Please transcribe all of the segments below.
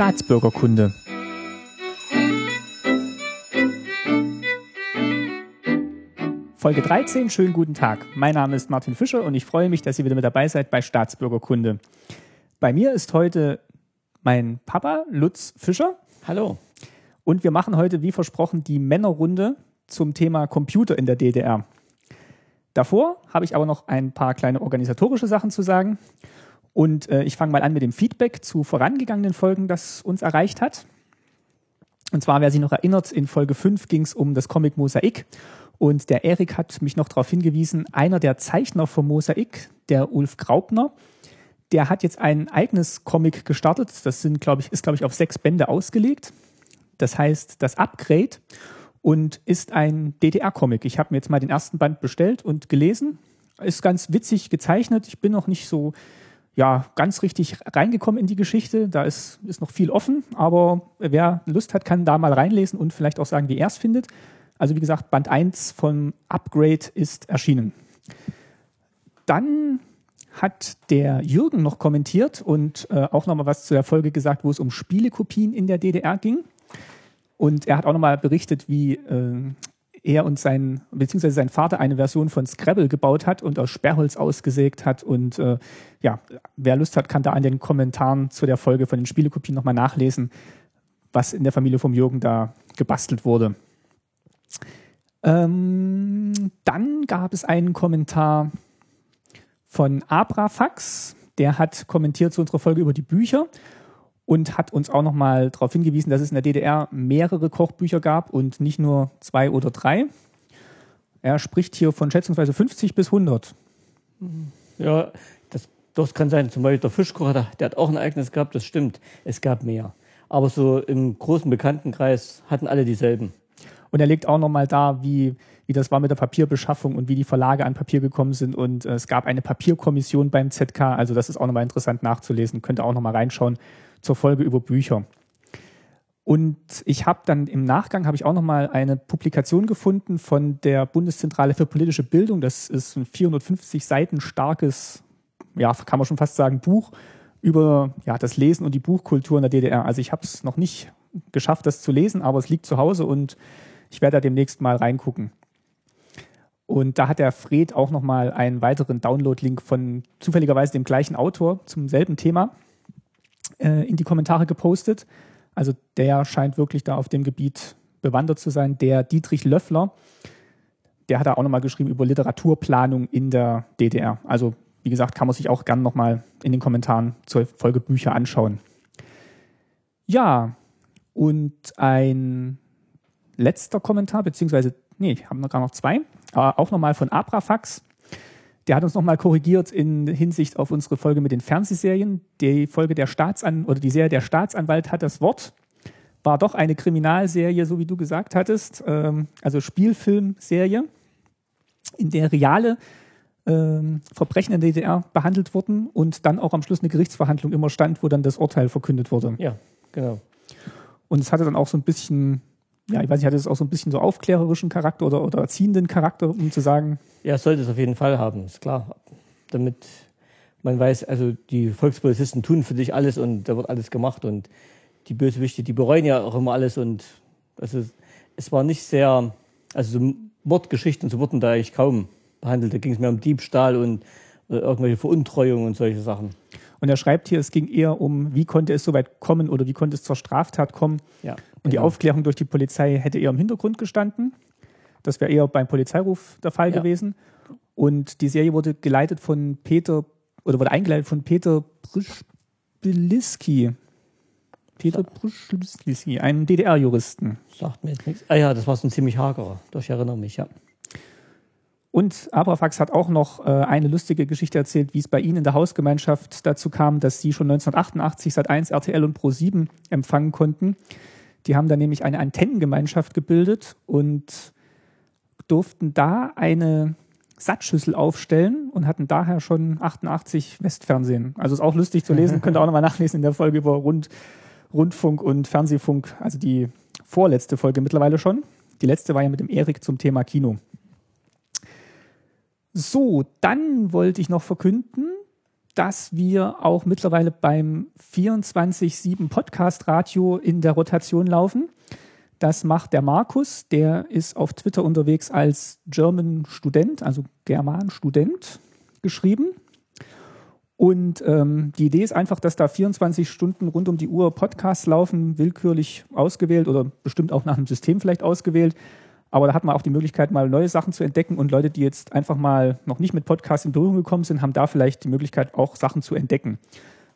Staatsbürgerkunde. Folge 13, schönen guten Tag. Mein Name ist Martin Fischer und ich freue mich, dass ihr wieder mit dabei seid bei Staatsbürgerkunde. Bei mir ist heute mein Papa, Lutz Fischer. Hallo. Und wir machen heute, wie versprochen, die Männerrunde zum Thema Computer in der DDR. Davor habe ich aber noch ein paar kleine organisatorische Sachen zu sagen. Und äh, ich fange mal an mit dem Feedback zu vorangegangenen Folgen, das uns erreicht hat. Und zwar, wer sich noch erinnert, in Folge 5 ging es um das Comic Mosaik. Und der Erik hat mich noch darauf hingewiesen, einer der Zeichner vom Mosaik, der Ulf Graupner, der hat jetzt ein eigenes Comic gestartet. Das sind, glaube ich, ist, glaube ich, auf sechs Bände ausgelegt. Das heißt, das Upgrade und ist ein DDR-Comic. Ich habe mir jetzt mal den ersten Band bestellt und gelesen. Ist ganz witzig gezeichnet. Ich bin noch nicht so ja, ganz richtig reingekommen in die Geschichte. Da ist, ist noch viel offen, aber wer Lust hat, kann da mal reinlesen und vielleicht auch sagen, wie er es findet. Also wie gesagt, Band 1 von Upgrade ist erschienen. Dann hat der Jürgen noch kommentiert und äh, auch nochmal was zu der Folge gesagt, wo es um Spielekopien in der DDR ging. Und er hat auch nochmal berichtet, wie äh, er und sein, beziehungsweise sein Vater eine Version von Scrabble gebaut hat und aus Sperrholz ausgesägt hat. Und äh, ja, wer Lust hat, kann da an den Kommentaren zu der Folge von den Spielekopien nochmal nachlesen, was in der Familie vom Jürgen da gebastelt wurde. Ähm, dann gab es einen Kommentar von Abrafax, der hat kommentiert zu unserer Folge über die Bücher und hat uns auch nochmal darauf hingewiesen, dass es in der DDR mehrere Kochbücher gab und nicht nur zwei oder drei. Er spricht hier von schätzungsweise 50 bis 100. Ja, das, das kann sein. Zum Beispiel der Fischkocher, der, hat auch ein eigenes gehabt, das stimmt. Es gab mehr. Aber so im großen Bekanntenkreis hatten alle dieselben. Und er legt auch nochmal da, wie, wie das war mit der Papierbeschaffung und wie die Verlage an Papier gekommen sind. Und äh, es gab eine Papierkommission beim ZK. Also das ist auch nochmal interessant nachzulesen. Könnt ihr auch nochmal reinschauen zur Folge über Bücher. Und ich habe dann im Nachgang habe ich auch noch mal eine Publikation gefunden von der Bundeszentrale für politische Bildung. Das ist ein 450 Seiten starkes, ja, kann man schon fast sagen, Buch über ja, das Lesen und die Buchkultur in der DDR. Also ich habe es noch nicht geschafft, das zu lesen, aber es liegt zu Hause und ich werde da demnächst mal reingucken. Und da hat der Fred auch noch mal einen weiteren Download-Link von zufälligerweise dem gleichen Autor zum selben Thema äh, in die Kommentare gepostet. Also der scheint wirklich da auf dem Gebiet bewandert zu sein. Der Dietrich Löffler, der hat da auch nochmal geschrieben über Literaturplanung in der DDR. Also wie gesagt, kann man sich auch gerne nochmal in den Kommentaren zur Folge Bücher anschauen. Ja, und ein letzter Kommentar, beziehungsweise, nee, haben wir gerade noch zwei, aber auch nochmal von Abrafax. Der hat uns nochmal korrigiert in Hinsicht auf unsere Folge mit den Fernsehserien. Die Folge der Staatsan oder die Serie Der Staatsanwalt hat das Wort. War doch eine Kriminalserie, so wie du gesagt hattest, ähm, also Spielfilmserie, in der reale ähm, Verbrechen in der DDR behandelt wurden und dann auch am Schluss eine Gerichtsverhandlung immer stand, wo dann das Urteil verkündet wurde. Ja, genau. Und es hatte dann auch so ein bisschen ja, ich weiß nicht, hat es auch so ein bisschen so aufklärerischen Charakter oder, oder erziehenden Charakter, um zu sagen. Ja, sollte es auf jeden Fall haben, ist klar. Damit man weiß, also die Volkspolizisten tun für dich alles und da wird alles gemacht und die Bösewichte, die bereuen ja auch immer alles und also es war nicht sehr, also so Mordgeschichten, so wurden da eigentlich kaum behandelt. Da ging es mehr um Diebstahl und irgendwelche Veruntreuungen und solche Sachen. Und er schreibt hier, es ging eher um, wie konnte es so weit kommen oder wie konnte es zur Straftat kommen. Ja, und die genau. Aufklärung durch die Polizei hätte eher im Hintergrund gestanden. Das wäre eher beim Polizeiruf der Fall ja. gewesen. Und die Serie wurde geleitet von Peter, oder wurde eingeleitet von Peter Brüschbiliski. Peter Brüschbiliski, einem DDR-Juristen. Sagt mir jetzt nichts. Ah ja, das war so ein ziemlich hagerer. Doch, ich erinnere mich, ja. Und Abrafax hat auch noch äh, eine lustige Geschichte erzählt, wie es bei Ihnen in der Hausgemeinschaft dazu kam, dass Sie schon 1988 seit 1 RTL und Pro7 empfangen konnten. Die haben da nämlich eine Antennengemeinschaft gebildet und durften da eine Sattschüssel aufstellen und hatten daher schon 88 Westfernsehen. Also ist auch lustig zu lesen, könnt ihr auch nochmal nachlesen in der Folge über Rund, Rundfunk und Fernsehfunk, also die vorletzte Folge mittlerweile schon. Die letzte war ja mit dem Erik zum Thema Kino. So, dann wollte ich noch verkünden, dass wir auch mittlerweile beim 24-7 Podcast Radio in der Rotation laufen. Das macht der Markus, der ist auf Twitter unterwegs als German Student, also German Student geschrieben. Und ähm, die Idee ist einfach, dass da 24 Stunden rund um die Uhr Podcasts laufen, willkürlich ausgewählt oder bestimmt auch nach einem System vielleicht ausgewählt. Aber da hat man auch die Möglichkeit, mal neue Sachen zu entdecken und Leute, die jetzt einfach mal noch nicht mit Podcasts in Berührung gekommen sind, haben da vielleicht die Möglichkeit, auch Sachen zu entdecken.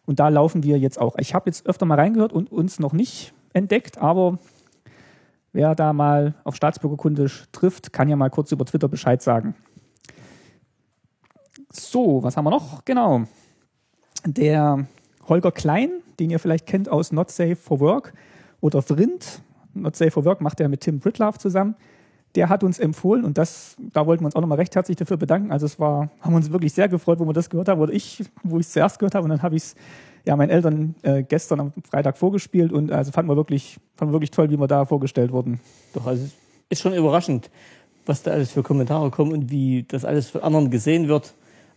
Und da laufen wir jetzt auch. Ich habe jetzt öfter mal reingehört und uns noch nicht entdeckt, aber wer da mal auf Staatsbürgerkunde trifft, kann ja mal kurz über Twitter Bescheid sagen. So, was haben wir noch? Genau der Holger Klein, den ihr vielleicht kennt aus Not Safe for Work oder Vrind. Not Safe for Work macht er mit Tim Britlove zusammen. Der hat uns empfohlen und das, da wollten wir uns auch nochmal recht herzlich dafür bedanken. Also es war, haben wir uns wirklich sehr gefreut, wo wir das gehört haben, oder ich, wo ich es zuerst gehört habe und dann habe ich es ja meinen Eltern äh, gestern am Freitag vorgespielt und also fanden wir wirklich, fanden wir wirklich toll, wie wir da vorgestellt wurden. Doch, also ist schon überraschend, was da alles für Kommentare kommen und wie das alles von anderen gesehen wird.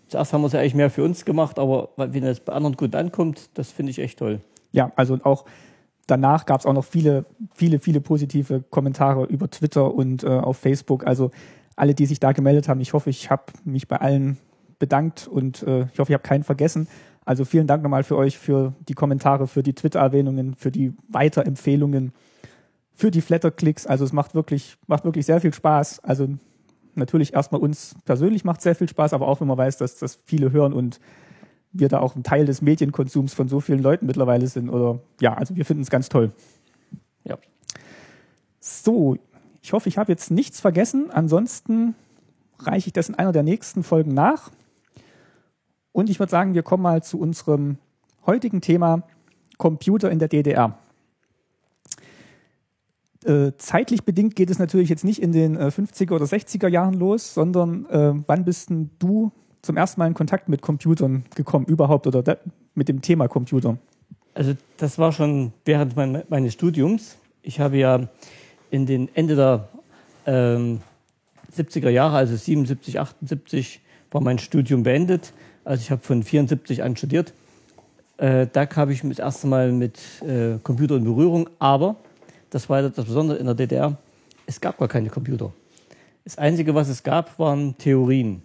Zuerst haben wir es ja eigentlich mehr für uns gemacht, aber wenn es bei anderen gut ankommt, das finde ich echt toll. Ja, also auch danach gab es auch noch viele, viele, viele positive Kommentare über Twitter und äh, auf Facebook. Also alle, die sich da gemeldet haben, ich hoffe, ich habe mich bei allen bedankt und äh, ich hoffe, ich habe keinen vergessen. Also vielen Dank nochmal für euch, für die Kommentare, für die Twitter-Erwähnungen, für die Weiterempfehlungen, für die Flatter-Klicks. Also es macht wirklich, macht wirklich sehr viel Spaß. Also natürlich erstmal uns persönlich macht sehr viel Spaß, aber auch wenn man weiß, dass das viele hören und wir da auch ein Teil des Medienkonsums von so vielen Leuten mittlerweile sind. Oder ja, also wir finden es ganz toll. Ja. So, ich hoffe, ich habe jetzt nichts vergessen. Ansonsten reiche ich das in einer der nächsten Folgen nach. Und ich würde sagen, wir kommen mal zu unserem heutigen Thema Computer in der DDR. Äh, zeitlich bedingt geht es natürlich jetzt nicht in den äh, 50er oder 60er Jahren los, sondern äh, wann bist denn du zum ersten Mal in Kontakt mit Computern gekommen überhaupt oder mit dem Thema Computer? Also das war schon während mein, meines Studiums. Ich habe ja in den Ende der ähm, 70er Jahre, also 77, 78, war mein Studium beendet. Also ich habe von 74 an studiert. Äh, da kam ich das erste Mal mit äh, Computer in Berührung, aber das war das Besondere in der DDR, es gab gar keine Computer. Das Einzige, was es gab, waren Theorien.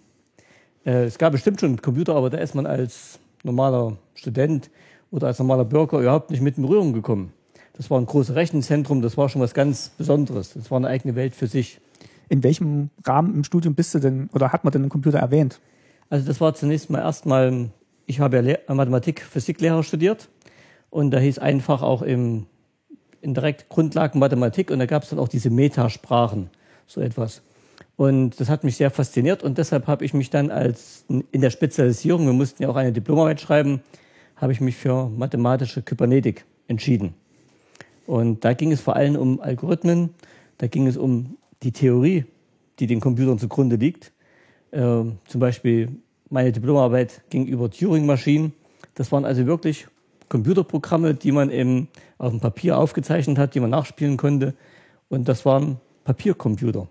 Äh, es gab bestimmt schon Computer, aber da ist man als normaler Student oder als normaler Bürger überhaupt nicht mit in Berührung gekommen. Das war ein großes Rechenzentrum, das war schon was ganz Besonderes. Das war eine eigene Welt für sich. In welchem Rahmen im Studium bist du denn oder hat man denn einen Computer erwähnt? Also das war zunächst mal erstmal, ich habe ja Mathematik, Physiklehrer studiert und da hieß einfach auch im in direkt Grundlagen Mathematik und da gab es dann auch diese Metasprachen, so etwas. Und das hat mich sehr fasziniert und deshalb habe ich mich dann als in der Spezialisierung, wir mussten ja auch eine Diplomarbeit schreiben, habe ich mich für mathematische Kybernetik entschieden. Und da ging es vor allem um Algorithmen, da ging es um die Theorie, die den Computern zugrunde liegt. Äh, zum Beispiel meine Diplomarbeit ging über Turing-Maschinen. Das waren also wirklich Computerprogramme, die man eben auf dem Papier aufgezeichnet hat, die man nachspielen konnte. Und das waren Papiercomputer.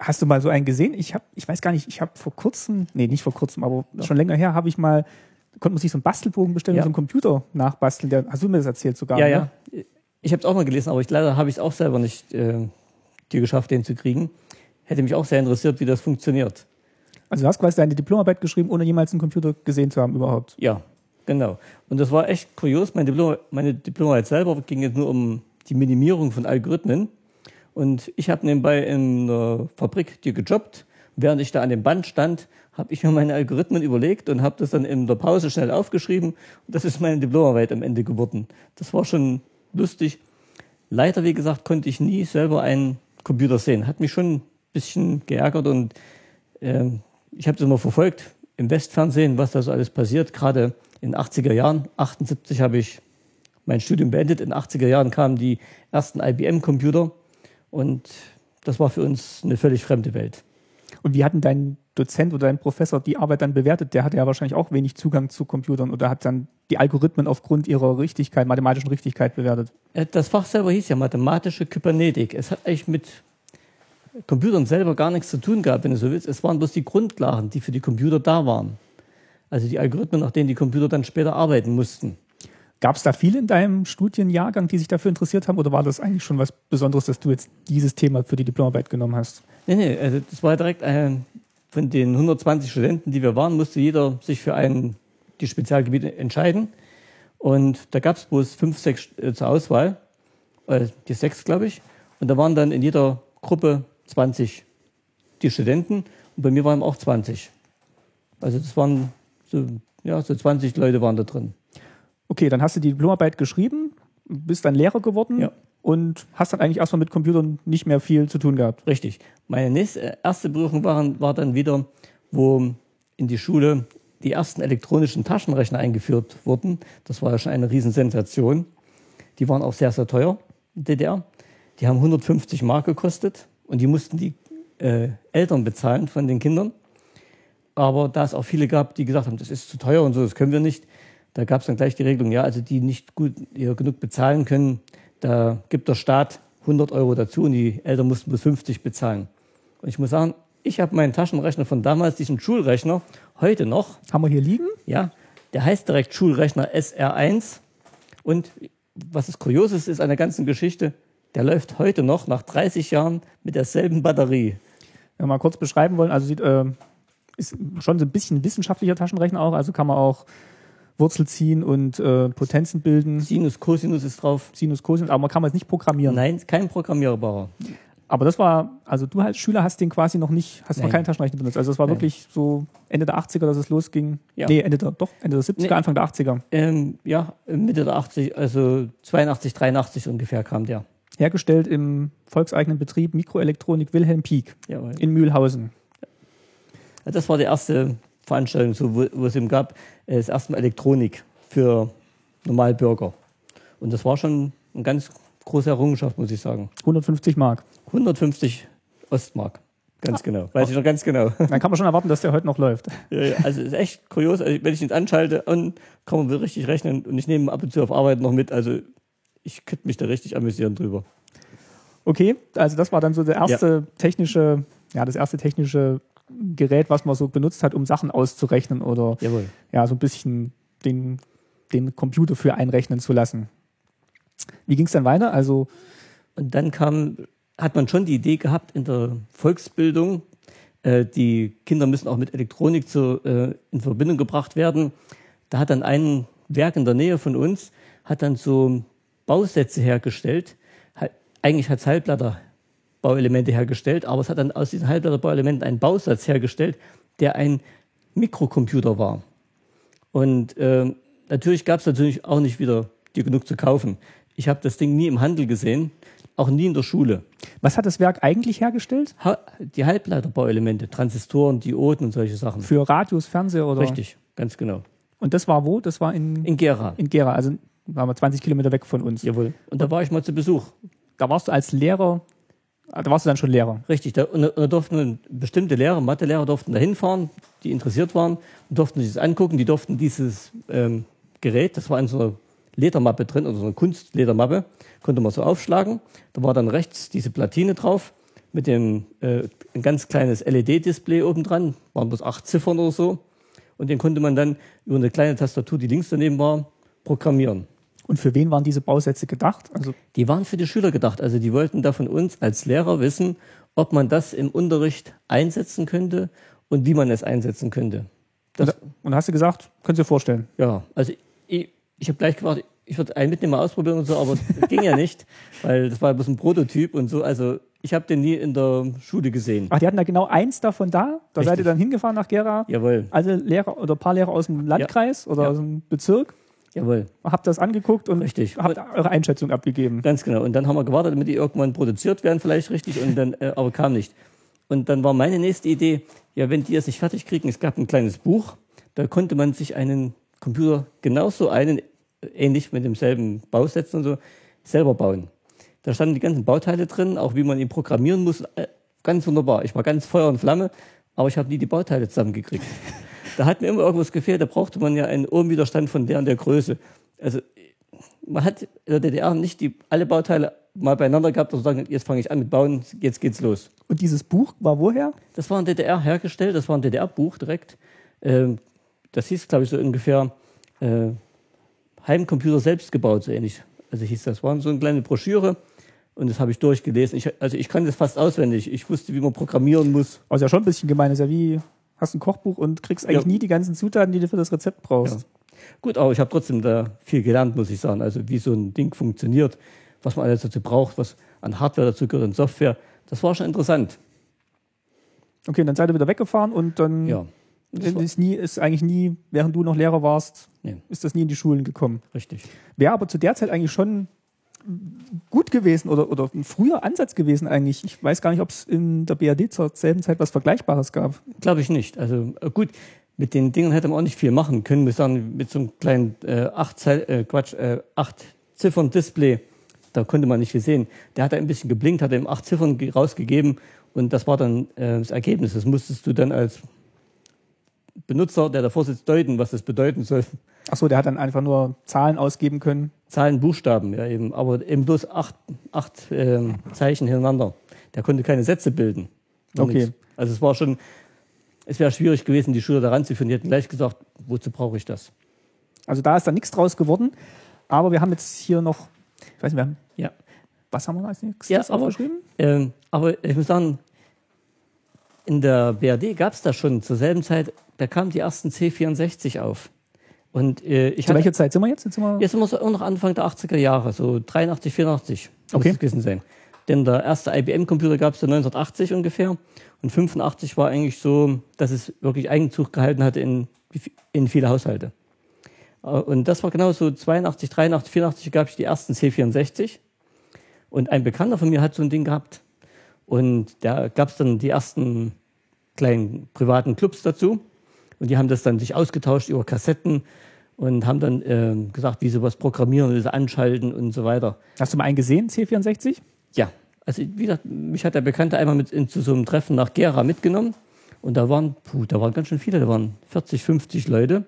Hast du mal so einen gesehen? Ich habe, ich weiß gar nicht, ich habe vor kurzem, nee, nicht vor kurzem, aber ja. schon länger her, habe ich mal, konnte man sich so einen Bastelbogen bestellen ja. und so einen Computer nachbasteln. Der, hast du mir das erzählt sogar? Ja, ne? ja. Ich habe es auch mal gelesen, aber ich leider habe ich es auch selber nicht äh, dir geschafft, den zu kriegen. Hätte mich auch sehr interessiert, wie das funktioniert. Also du hast quasi deine Diplomarbeit geschrieben, ohne jemals einen Computer gesehen zu haben überhaupt? Ja, Genau. Und das war echt kurios. Meine, Diplom, meine Diplomarbeit selber ging jetzt nur um die Minimierung von Algorithmen. Und ich habe nebenbei in einer Fabrik hier gejobbt. Während ich da an dem Band stand, habe ich mir meine Algorithmen überlegt und habe das dann in der Pause schnell aufgeschrieben. Und das ist meine Diplomarbeit am Ende geworden. Das war schon lustig. Leider, wie gesagt, konnte ich nie selber einen Computer sehen. Hat mich schon ein bisschen geärgert und äh, ich habe es immer verfolgt im Westfernsehen, was da so alles passiert. Gerade in den 80er Jahren. 78 habe ich mein Studium beendet. In den 80er Jahren kamen die ersten IBM-Computer und das war für uns eine völlig fremde Welt. Und wie hat denn dein Dozent oder dein Professor die Arbeit dann bewertet? Der hatte ja wahrscheinlich auch wenig Zugang zu Computern oder hat dann die Algorithmen aufgrund ihrer Richtigkeit, mathematischen Richtigkeit bewertet? Äh, das Fach selber hieß ja mathematische Kybernetik. Es hat eigentlich mit Computern selber gar nichts zu tun gehabt, wenn du so willst. Es waren bloß die Grundlagen, die für die Computer da waren. Also die Algorithmen, nach denen die Computer dann später arbeiten mussten. Gab es da viele in deinem Studienjahrgang, die sich dafür interessiert haben, oder war das eigentlich schon was Besonderes, dass du jetzt dieses Thema für die Diplomarbeit genommen hast? Nee, nee, also das war direkt ein, von den 120 Studenten, die wir waren, musste jeder sich für ein die Spezialgebiete entscheiden. Und da gab es bloß fünf, sechs äh, zur Auswahl, äh, die sechs, glaube ich. Und da waren dann in jeder Gruppe 20 die Studenten und bei mir waren auch 20. Also das waren so, ja, so 20 Leute waren da drin. Okay, dann hast du die Diplomarbeit geschrieben, bist dann Lehrer geworden Ja. und hast dann eigentlich erstmal mit Computern nicht mehr viel zu tun gehabt. Richtig. Meine nächste, äh, erste Berührung waren, war dann wieder, wo in die Schule die ersten elektronischen Taschenrechner eingeführt wurden. Das war ja schon eine Riesensensation. Die waren auch sehr, sehr teuer DDR. Die haben 150 Mark gekostet und die mussten die äh, Eltern bezahlen von den Kindern. Aber da es auch viele gab, die gesagt haben, das ist zu teuer und so, das können wir nicht, da gab es dann gleich die Regelung, ja, also die nicht gut ja, genug bezahlen können, da gibt der Staat 100 Euro dazu und die Eltern mussten bis 50 bezahlen. Und ich muss sagen, ich habe meinen Taschenrechner von damals, diesen Schulrechner, heute noch, Haben wir hier liegen? ja, der heißt direkt Schulrechner SR1. Und was das Kurioses ist an der ganzen Geschichte, der läuft heute noch nach 30 Jahren mit derselben Batterie. Wenn wir mal kurz beschreiben wollen, also sieht, äh, ist schon so ein bisschen wissenschaftlicher Taschenrechner auch, also kann man auch Wurzel ziehen und äh, Potenzen bilden, Sinus, Cosinus ist drauf. Sinus, Cosinus, aber man kann es nicht programmieren. Nein, kein programmierbarer. Aber das war, also du als Schüler hast den quasi noch nicht, hast noch Nein. keinen Taschenrechner benutzt. Also das war Nein. wirklich so Ende der 80er, dass es losging. Ja. Nee, Ende der, doch, Ende der 70er, Nee. Anfang der 80er. Ähm, ja, Mitte der 80, also 82, 83 ungefähr kam der. Hergestellt im volkseigenen Betrieb Mikroelektronik Wilhelm Pieck Jawohl. in Mühlhausen. Das war die erste Veranstaltung, so, wo, wo es eben gab, äh, das erste Mal Elektronik für Normalbürger. Und das war schon eine ganz große Errungenschaft, muss ich sagen. 150 Mark. 150 Ostmark. Ganz genau. Weiß ich noch ganz genau. Dann kann man schon erwarten, dass der heute noch läuft. Ja, ja, also ist echt kurios. Also wenn ich ihn anschalte, und kann man richtig rechnen. Und ich nehme ab und zu auf Arbeit noch mit. Also ich könnte mich da richtig amüsieren drüber. Okay, also das war dann so der erste technische, ja, das erste technische Gerät, was man so benutzt hat, um Sachen auszurechnen oder Jawohl. ja, so ein bisschen den, den Computer für einrechnen zu lassen. Wie ging es dann weiter? Also, Und dann kam, hat man schon die Idee gehabt in der Volksbildung, äh, die Kinder müssen auch mit Elektronik zu, äh, in Verbindung gebracht werden. Da hat dann ein Werk in der Nähe von uns, hat dann so Bausätze hergestellt. Hat, eigentlich hat es Halbblätterbauelemente hergestellt, aber es hat dann aus diesen Halbblätterbauelementen einen Bausatz hergestellt, der ein Mikrocomputer war. Und ähm, natürlich gab es natürlich auch nicht wieder die genug zu kaufen. Ich habe das Ding nie im Handel gesehen, auch nie in der Schule. was hat das Werk eigentlich hergestellt? Ha die Halbleiterbauelemente, Transistoren, Dioden und solche Sachen. Für Radios, Fernseher oder? Richtig, ganz genau. Und das war wo? Das war in, In Gera. in Gera, also waren wir 20 Kilometer weg von uns. Jawohl. Und da war ich mal zu Besuch. Da warst du als Lehrer, da warst du dann schon Lehrer. Richtig. Da, und, da- durften bestimmte Lehrer, Mathelehrer durften da hinfahren, die interessiert waren, und durften sich das angucken. Die durften dieses ähm, Gerät, das war in so einer Ledermappe drin, oder so einer Kunstledermappe, konnte man so aufschlagen. Da war dann rechts diese Platine drauf mit dem äh, ein ganz kleines LED-Display oben dran, waren bloß acht Ziffern oder so. Und den konnte man dann über eine kleine Tastatur, die links daneben war, programmieren. Und für wen waren diese Bausätze gedacht? Also Die waren für die Schüler gedacht. Also die wollten da von uns als Lehrer wissen, ob man das im Unterricht einsetzen könnte und wie man es einsetzen könnte. Das, und, hast du gesagt, können Sie dir vorstellen? ja, also ich, ich habe gleich gefragt, ich würde einen mitnehmen, mal ausprobieren und so, aber das ging ja nicht, weil das war bloß ein Prototyp und so. Also ich habe den nie in der Schule gesehen. Ach, die hatten da genau eins davon da. Da seid Richtig. ihr dann hingefahren nach Gera. Jawohl, Alle Lehrer oder ein paar Lehrer aus dem Landkreis oder Ja. aus dem Bezirk. Jawohl, Habt das angeguckt und Richtig. habt eure Einschätzung abgegeben. ganz genau. Und dann haben wir gewartet, damit die irgendwann produziert werden, vielleicht richtig, und dann, äh, aber kam nicht. Und dann war meine nächste Idee, ja, wenn die das nicht fertig kriegen, es gab ein kleines Buch, da konnte man sich einen Computer genauso einen, äh, ähnlich mit demselben Bausatz und so, selber bauen. Da standen die ganzen Bauteile drin, auch wie man ihn programmieren muss. Äh, Ganz wunderbar. Ich war ganz Feuer und Flamme, aber ich habe nie die Bauteile zusammengekriegt. Da hat mir immer irgendwas gefehlt, da brauchte man ja einen Ohmwiderstand von der und der Größe. Also man hat in der DDR nicht die, alle Bauteile mal beieinander gehabt und sagen, jetzt fange ich an mit Bauen, jetzt geht's los. Und dieses Buch war woher? Das war in DDR hergestellt, das war ein DDR-Buch direkt. Ähm, das hieß, glaube ich, so ungefähr äh, Heimcomputer selbst gebaut, so ähnlich. Also hieß das, war so eine kleine Broschüre und das habe ich durchgelesen. Ich, also ich kann das fast auswendig. Ich wusste, wie man programmieren muss. Also ja schon ein bisschen gemein. ist ja wie, hast ein Kochbuch und kriegst eigentlich Ja. nie die ganzen Zutaten, die du für das Rezept brauchst. Ja. Gut, aber ich habe trotzdem da viel gelernt, muss ich sagen. Also wie so ein Ding funktioniert, was man alles dazu braucht, was an Hardware dazu gehört und Software. Das war schon interessant. Okay, dann seid ihr wieder weggefahren und dann Ja, ist, nie, ist eigentlich nie, während du noch Lehrer warst, Nee. ist das nie in die Schulen gekommen. richtig. Wäre aber zu der Zeit eigentlich schon gut gewesen oder, oder ein früher Ansatz gewesen eigentlich. Ich weiß gar nicht, ob es in der BRD zur selben Zeit was Vergleichbares gab. Glaube ich nicht. Also äh, gut, mit den Dingen hätte man auch nicht viel machen können. Wir sagen, mit so einem kleinen äh, acht, äh, Quatsch, äh, acht Ziffern Display, da konnte man nicht viel sehen. Der hat ein bisschen geblinkt, hat ihm acht Ziffern ge- rausgegeben und das war dann äh, das Ergebnis. Das musstest du dann als Benutzer, der davor sitzt, deuten, was das bedeuten soll. Achso, der hat dann einfach nur Zahlen ausgeben können. Zahlen, Buchstaben, ja eben, aber eben bloß acht, acht ähm, Zeichen hintereinander. Der konnte keine Sätze bilden. Okay. nichts. Also es war schon, es wäre schwierig gewesen, die Schüler daran zu führen. Die hätten gleich gesagt, wozu brauche ich das? Also da ist dann nichts draus geworden. Aber wir haben jetzt hier noch, ich weiß nicht, wir haben, Ja. was haben wir als nächstes Ja, aber- aufgeschrieben? Ähm, aber ich muss sagen, in der BRD gab es das schon zur selben Zeit, da kamen die ersten C64 auf. Und äh, ich Zu welcher Zeit sind wir jetzt? Jetzt sind wir jetzt sind wir so noch Anfang der 80er Jahre, so 83, 84 muss Okay. es gewesen sein. Denn der erste IBM-Computer gab es ja 1980 ungefähr. Und 85 war eigentlich so, dass es wirklich Eigenzug gehalten hatte in, in viele Haushalte. Äh, Und das war genau so 82, 83, 84 gab es die ersten C64. Und ein Bekannter von mir hat so ein Ding gehabt. Und da gab es dann die ersten kleinen privaten Clubs dazu. Und die haben das dann sich ausgetauscht über Kassetten und haben dann ähm, gesagt, wie sie was programmieren, wie sie anschalten und so weiter. Hast du mal einen gesehen, C64? Ja, also wie gesagt, mich hat der Bekannte einmal mit in, zu so einem Treffen nach Gera mitgenommen. Und da waren, puh, da waren ganz schön viele, da waren 40, 50 Leute.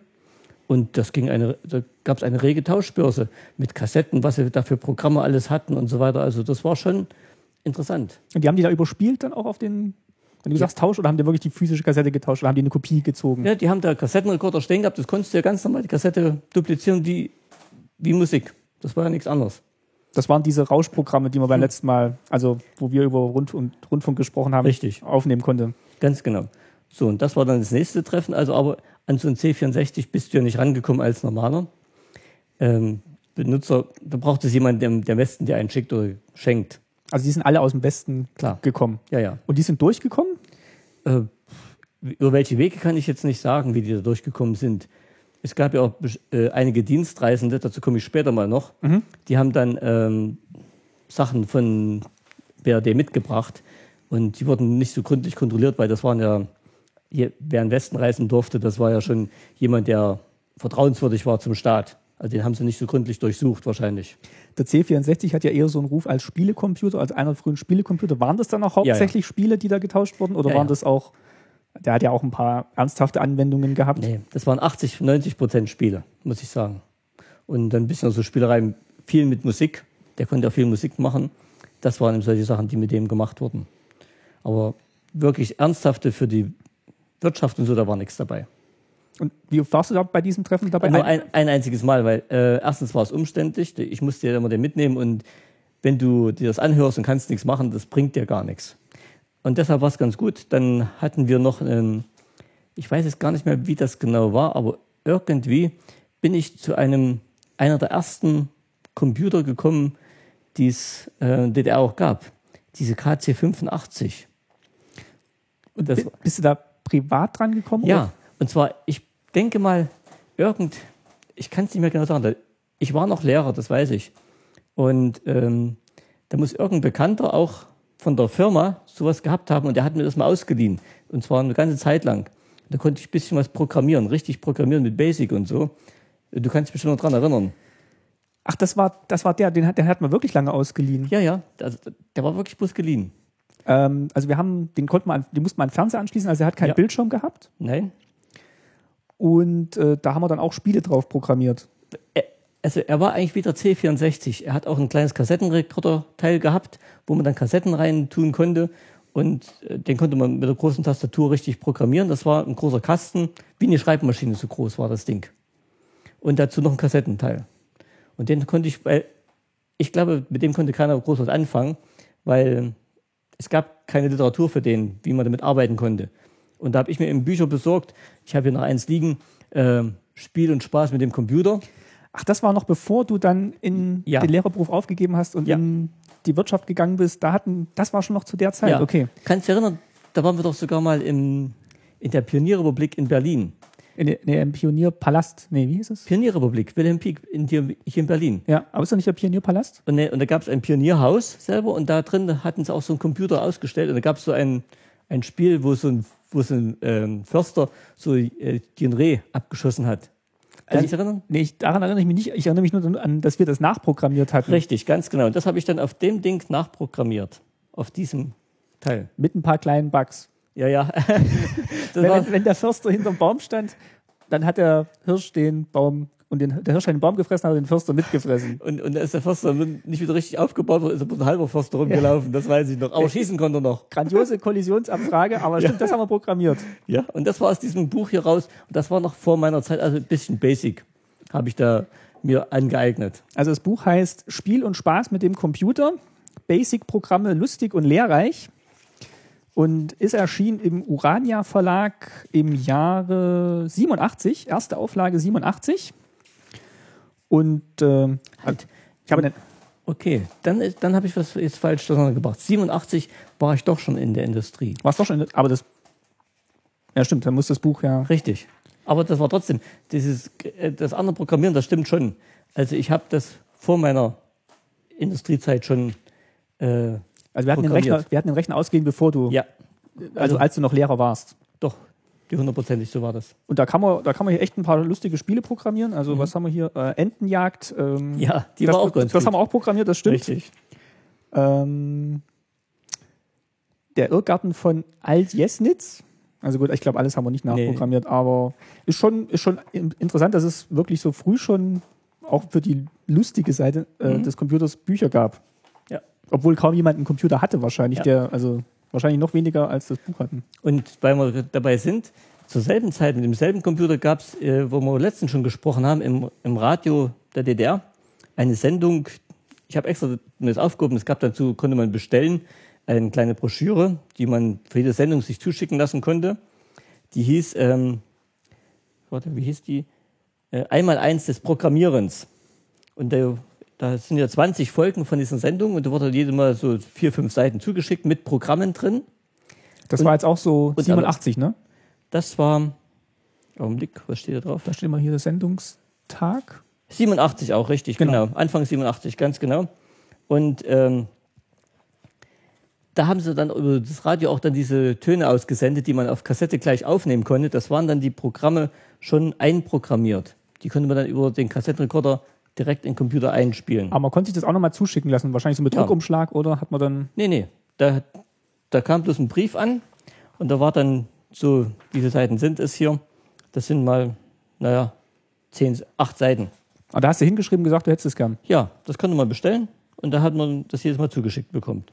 Und das ging eine, da gab es eine rege Tauschbörse mit Kassetten, was sie da für Programme alles hatten und so weiter. Also das war schon interessant. Und die haben die da überspielt dann auch auf den, wenn du sagst Tausch, oder haben die wirklich die physische Kassette getauscht oder haben die eine Kopie gezogen? Ja, die haben da Kassettenrekorder stehen gehabt, das konntest du ja ganz normal die Kassette duplizieren wie, wie Musik. Das war ja nichts anderes. Das waren diese Rauschprogramme, die man beim letzten Mal, also wo wir über Rund und Rundfunk gesprochen haben, Richtig. aufnehmen konnte. Ganz genau. So, und das war dann das nächste Treffen. Also, aber an so ein C64 bist du ja nicht rangekommen als normaler ähm, Benutzer. Da braucht es jemanden, der, der am besten dir einen schickt oder schenkt. Also die sind alle aus dem Westen Klar. gekommen. Ja, ja. Und die sind durchgekommen? Äh, über welche Wege kann ich jetzt nicht sagen, wie die da durchgekommen sind. Es gab ja auch äh, einige Dienstreisende, dazu komme ich später mal noch, die haben dann ähm, Sachen von BRD mitgebracht und die wurden nicht so gründlich kontrolliert, weil das waren ja, wer in den Westen reisen durfte, das war ja schon jemand, der vertrauenswürdig war zum Staat. Also den haben sie nicht so gründlich durchsucht wahrscheinlich. Der C64 hat ja eher so einen Ruf als Spielecomputer, als einer der frühen Spielecomputer. Waren das dann auch Ja, ja. hauptsächlich Spiele, die da getauscht wurden? Oder Ja, waren ja. das auch, der hat ja auch ein paar ernsthafte Anwendungen gehabt. Nee, das waren 80, 90 Prozent Spiele, muss ich sagen. Und dann ein bisschen so Spielereien, viel mit Musik. Der konnte auch viel Musik machen. Das waren eben solche Sachen, die mit dem gemacht wurden. Aber wirklich ernsthafte für die Wirtschaft und so, da war nichts dabei. Und wie oft warst du da bei diesem Treffen dabei? Nur ein, ein einziges Mal, weil äh, erstens war es umständlich. Ich musste ja immer den mitnehmen und wenn du dir das anhörst und kannst nichts machen, das bringt dir gar nichts. Und deshalb war es ganz gut. Dann hatten wir noch, ähm, ich weiß jetzt gar nicht mehr, wie das genau war, aber irgendwie bin ich zu einem, einer der ersten Computer gekommen, die es äh, DDR auch gab. Diese KC85. Und das- bi- bist du da privat dran gekommen? Ja, und zwar, ich denke mal, irgend, ich kann es nicht mehr genau sagen, ich war noch Lehrer, das weiß ich. Und ähm, da muss irgendein Bekannter auch von der Firma sowas gehabt haben und der hat mir das mal ausgeliehen. Und zwar eine ganze Zeit lang. Da konnte ich ein bisschen was programmieren, richtig programmieren mit Basic und so. Du kannst dich bestimmt noch dran erinnern. Ach, das war, das war der, den hat, den hat man wirklich lange ausgeliehen. Ja, ja, also, der war wirklich bloß geliehen. Ähm, also wir haben, den konnte man, an- den musste man an den Fernseher anschließen, also er hat keinen Ja. Bildschirm gehabt. Nein? Und äh, da haben wir dann auch Spiele drauf programmiert. Er- Also er war eigentlich wieder C64. Er hat auch ein kleines Kassettenrekorder-Teil gehabt, wo man dann Kassetten rein tun konnte. Und äh, den konnte man mit der großen Tastatur richtig programmieren. Das war ein großer Kasten, wie eine Schreibmaschine so groß war das Ding. Und dazu noch ein Kassettenteil. Und den konnte ich, weil ich glaube, mit dem konnte keiner groß was anfangen, weil es gab keine Literatur für den, wie man damit arbeiten konnte. Und da habe ich mir eben Bücher besorgt. Ich habe hier noch eins liegen, äh, Spiel und Spaß mit dem Computer. Ach, das war noch bevor du dann in Ja. den Lehrerberuf aufgegeben hast und Ja. in die Wirtschaft gegangen bist. Da hatten, das war schon noch zu der Zeit. Ja. Okay. Kannst du dich erinnern, da waren wir doch sogar mal im, in der Pionierrepublik in Berlin. In, in dem Pionierpalast. Nee, wie hieß es? Pionierrepublik, Wilhelm Pieck, in, hier, in Berlin. Ja, aber ist das nicht der Pionierpalast? Und, ne, und da gab es ein Pionierhaus selber und da drin hatten sie auch so einen Computer ausgestellt und da gab es so ein, ein Spiel, wo so ein, wo so ein ähm, Förster so äh, den Reh abgeschossen hat. Kannst du dich erinnern? Nee, ich, daran erinnere ich mich nicht. Ich erinnere mich nur an, dass wir das nachprogrammiert hatten. Richtig, ganz genau. Und das habe ich dann auf dem Ding nachprogrammiert. Auf diesem Teil. Mit ein paar kleinen Bugs. Ja, ja. wenn, wenn der Förster hinterm Baum stand, dann hat der Hirsch den Baum und den, der Hirsch hat den Baum gefressen, hat den Förster mitgefressen. und, und da ist der Förster nicht wieder richtig aufgebaut, worden, ist er bloß ein halber Förster rumgelaufen, das weiß ich noch. Aber schießen konnte er noch. Grandiose Kollisionsabfrage, aber stimmt, das haben wir programmiert. Ja, und das war aus diesem Buch hier raus. Und das war noch vor meiner Zeit, also ein bisschen basic habe ich da mir angeeignet. Also das Buch heißt Spiel und Spaß mit dem Computer. Basic-Programme lustig und lehrreich. Und ist erschienen im Urania Verlag im Jahre 87, erste Auflage 87. Und ähm, Halt. ich habe den, Okay, dann, dann habe ich was jetzt falsch zusammengebracht. 87 war ich doch schon in der Industrie. war's doch schon, aber das, ja stimmt, dann muss das Buch ja, Richtig. Aber das war trotzdem, dieses, äh, das andere Programmieren, das stimmt schon. Also ich habe das vor meiner Industriezeit schon, äh, also wir hatten, den. Rechner, wir hatten den Rechner ausgehen, bevor du, ja, also als du noch Lehrer warst. doch, die hundertprozentig, so war das. Und da kann man, da kann man hier echt ein paar lustige Spiele programmieren. Also was haben wir hier? Äh, Entenjagd. Ähm, Mhm. Ja, die das, war auch ganz Das gut. haben wir auch programmiert, das stimmt. Richtig. Ähm, der Irrgarten von Alt-Jesnitz. Also gut, ich glaube, alles haben wir nicht Nee. nachprogrammiert, aber ist schon, ist schon in- interessant, dass es wirklich so früh schon auch für die lustige Seite äh, Mhm. des Computers Bücher gab. Ja. Obwohl kaum jemand einen Computer hatte, wahrscheinlich, Ja. der, also wahrscheinlich noch weniger als das Buch hatten. Und weil wir dabei sind, zur selben Zeit mit demselben Computer gab es, äh, wo wir letztens schon gesprochen haben, im, im Radio der DDR eine Sendung. Ich habe extra das aufgehoben. Es gab dazu, konnte man bestellen, eine kleine Broschüre, die man für jede Sendung sich zuschicken lassen konnte. Die hieß, ähm, warte, wie hieß die? Äh, einmal eins des Programmierens. Und da, da sind ja 20 Folgen von diesen Sendungen und da wurde jedes Mal so vier, fünf Seiten zugeschickt mit Programmen drin. Das Und- war jetzt auch so und 87, ne? Das war, Augenblick, was steht da drauf? Da steht immer hier der Sendungstag. 87 auch, richtig, genau. Genau. Anfang 87, ganz genau. Und ähm, da haben sie dann über das Radio auch dann diese Töne ausgesendet, die man auf Kassette gleich aufnehmen konnte. Das waren dann die Programme schon einprogrammiert. Die konnte man dann über den Kassettenrekorder direkt in den Computer einspielen. Aber man konnte sich das auch nochmal zuschicken lassen. Wahrscheinlich so mit Ja. Druckumschlag oder hat man dann. Nee, nee, da, da kam bloß ein Brief an und da war dann so, viele Seiten sind es hier? Das sind mal, naja, zehn, acht Seiten. Ah, da hast du hingeschrieben gesagt, du hättest es gern. Ja, das konnte man bestellen und da hat man das jedes Mal zugeschickt bekommen.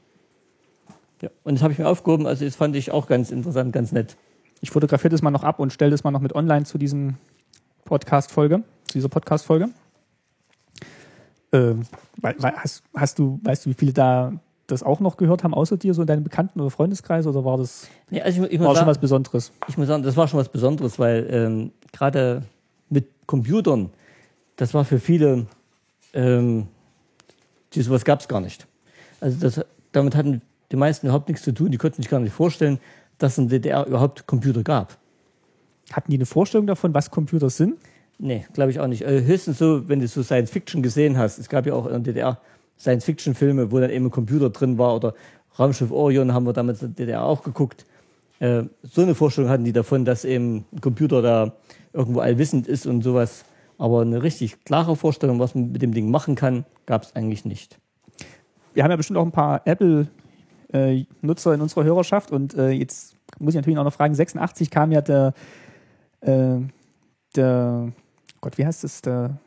Ja, und das habe ich mir aufgehoben, also das fand ich auch ganz interessant, ganz nett. Ich fotografiere das mal noch ab und stelle das mal noch mit online zu diesem Podcast-Folge, zu dieser Podcast-Folge. Ähm, hast, hast du, weißt du, wie viele da das auch noch gehört haben, außer dir, so in deinem Bekannten- oder Freundeskreis, oder war das Nee, also ich, ich, war muss schon was sagen, Besonderes? ich muss sagen, das war schon was Besonderes, weil ähm, gerade mit Computern, das war für viele, ähm, die sowas gab es gar nicht. Also das, damit hatten die meisten überhaupt nichts zu tun, die konnten sich gar nicht vorstellen, dass es in der DDR überhaupt Computer gab. Hatten die eine Vorstellung davon, was Computer sind? Nee, glaube ich auch nicht. Äh, höchstens so, wenn du so Science Fiction gesehen hast. Es gab ja auch in der DDR Science Fiction Filme, wo dann eben ein Computer drin war oder Raumschiff Orion haben wir damals in der DDR auch geguckt. Äh, so eine Vorstellung hatten die davon, dass eben ein Computer da irgendwo allwissend ist und sowas. Aber eine richtig klare Vorstellung, was man mit dem Ding machen kann, gab es eigentlich nicht. Wir haben ja bestimmt auch ein paar Apple-Nutzer in unserer Hörerschaft und äh, jetzt muss ich natürlich auch noch fragen, 86 kam ja der, äh, der Gott, wie heißt es, der,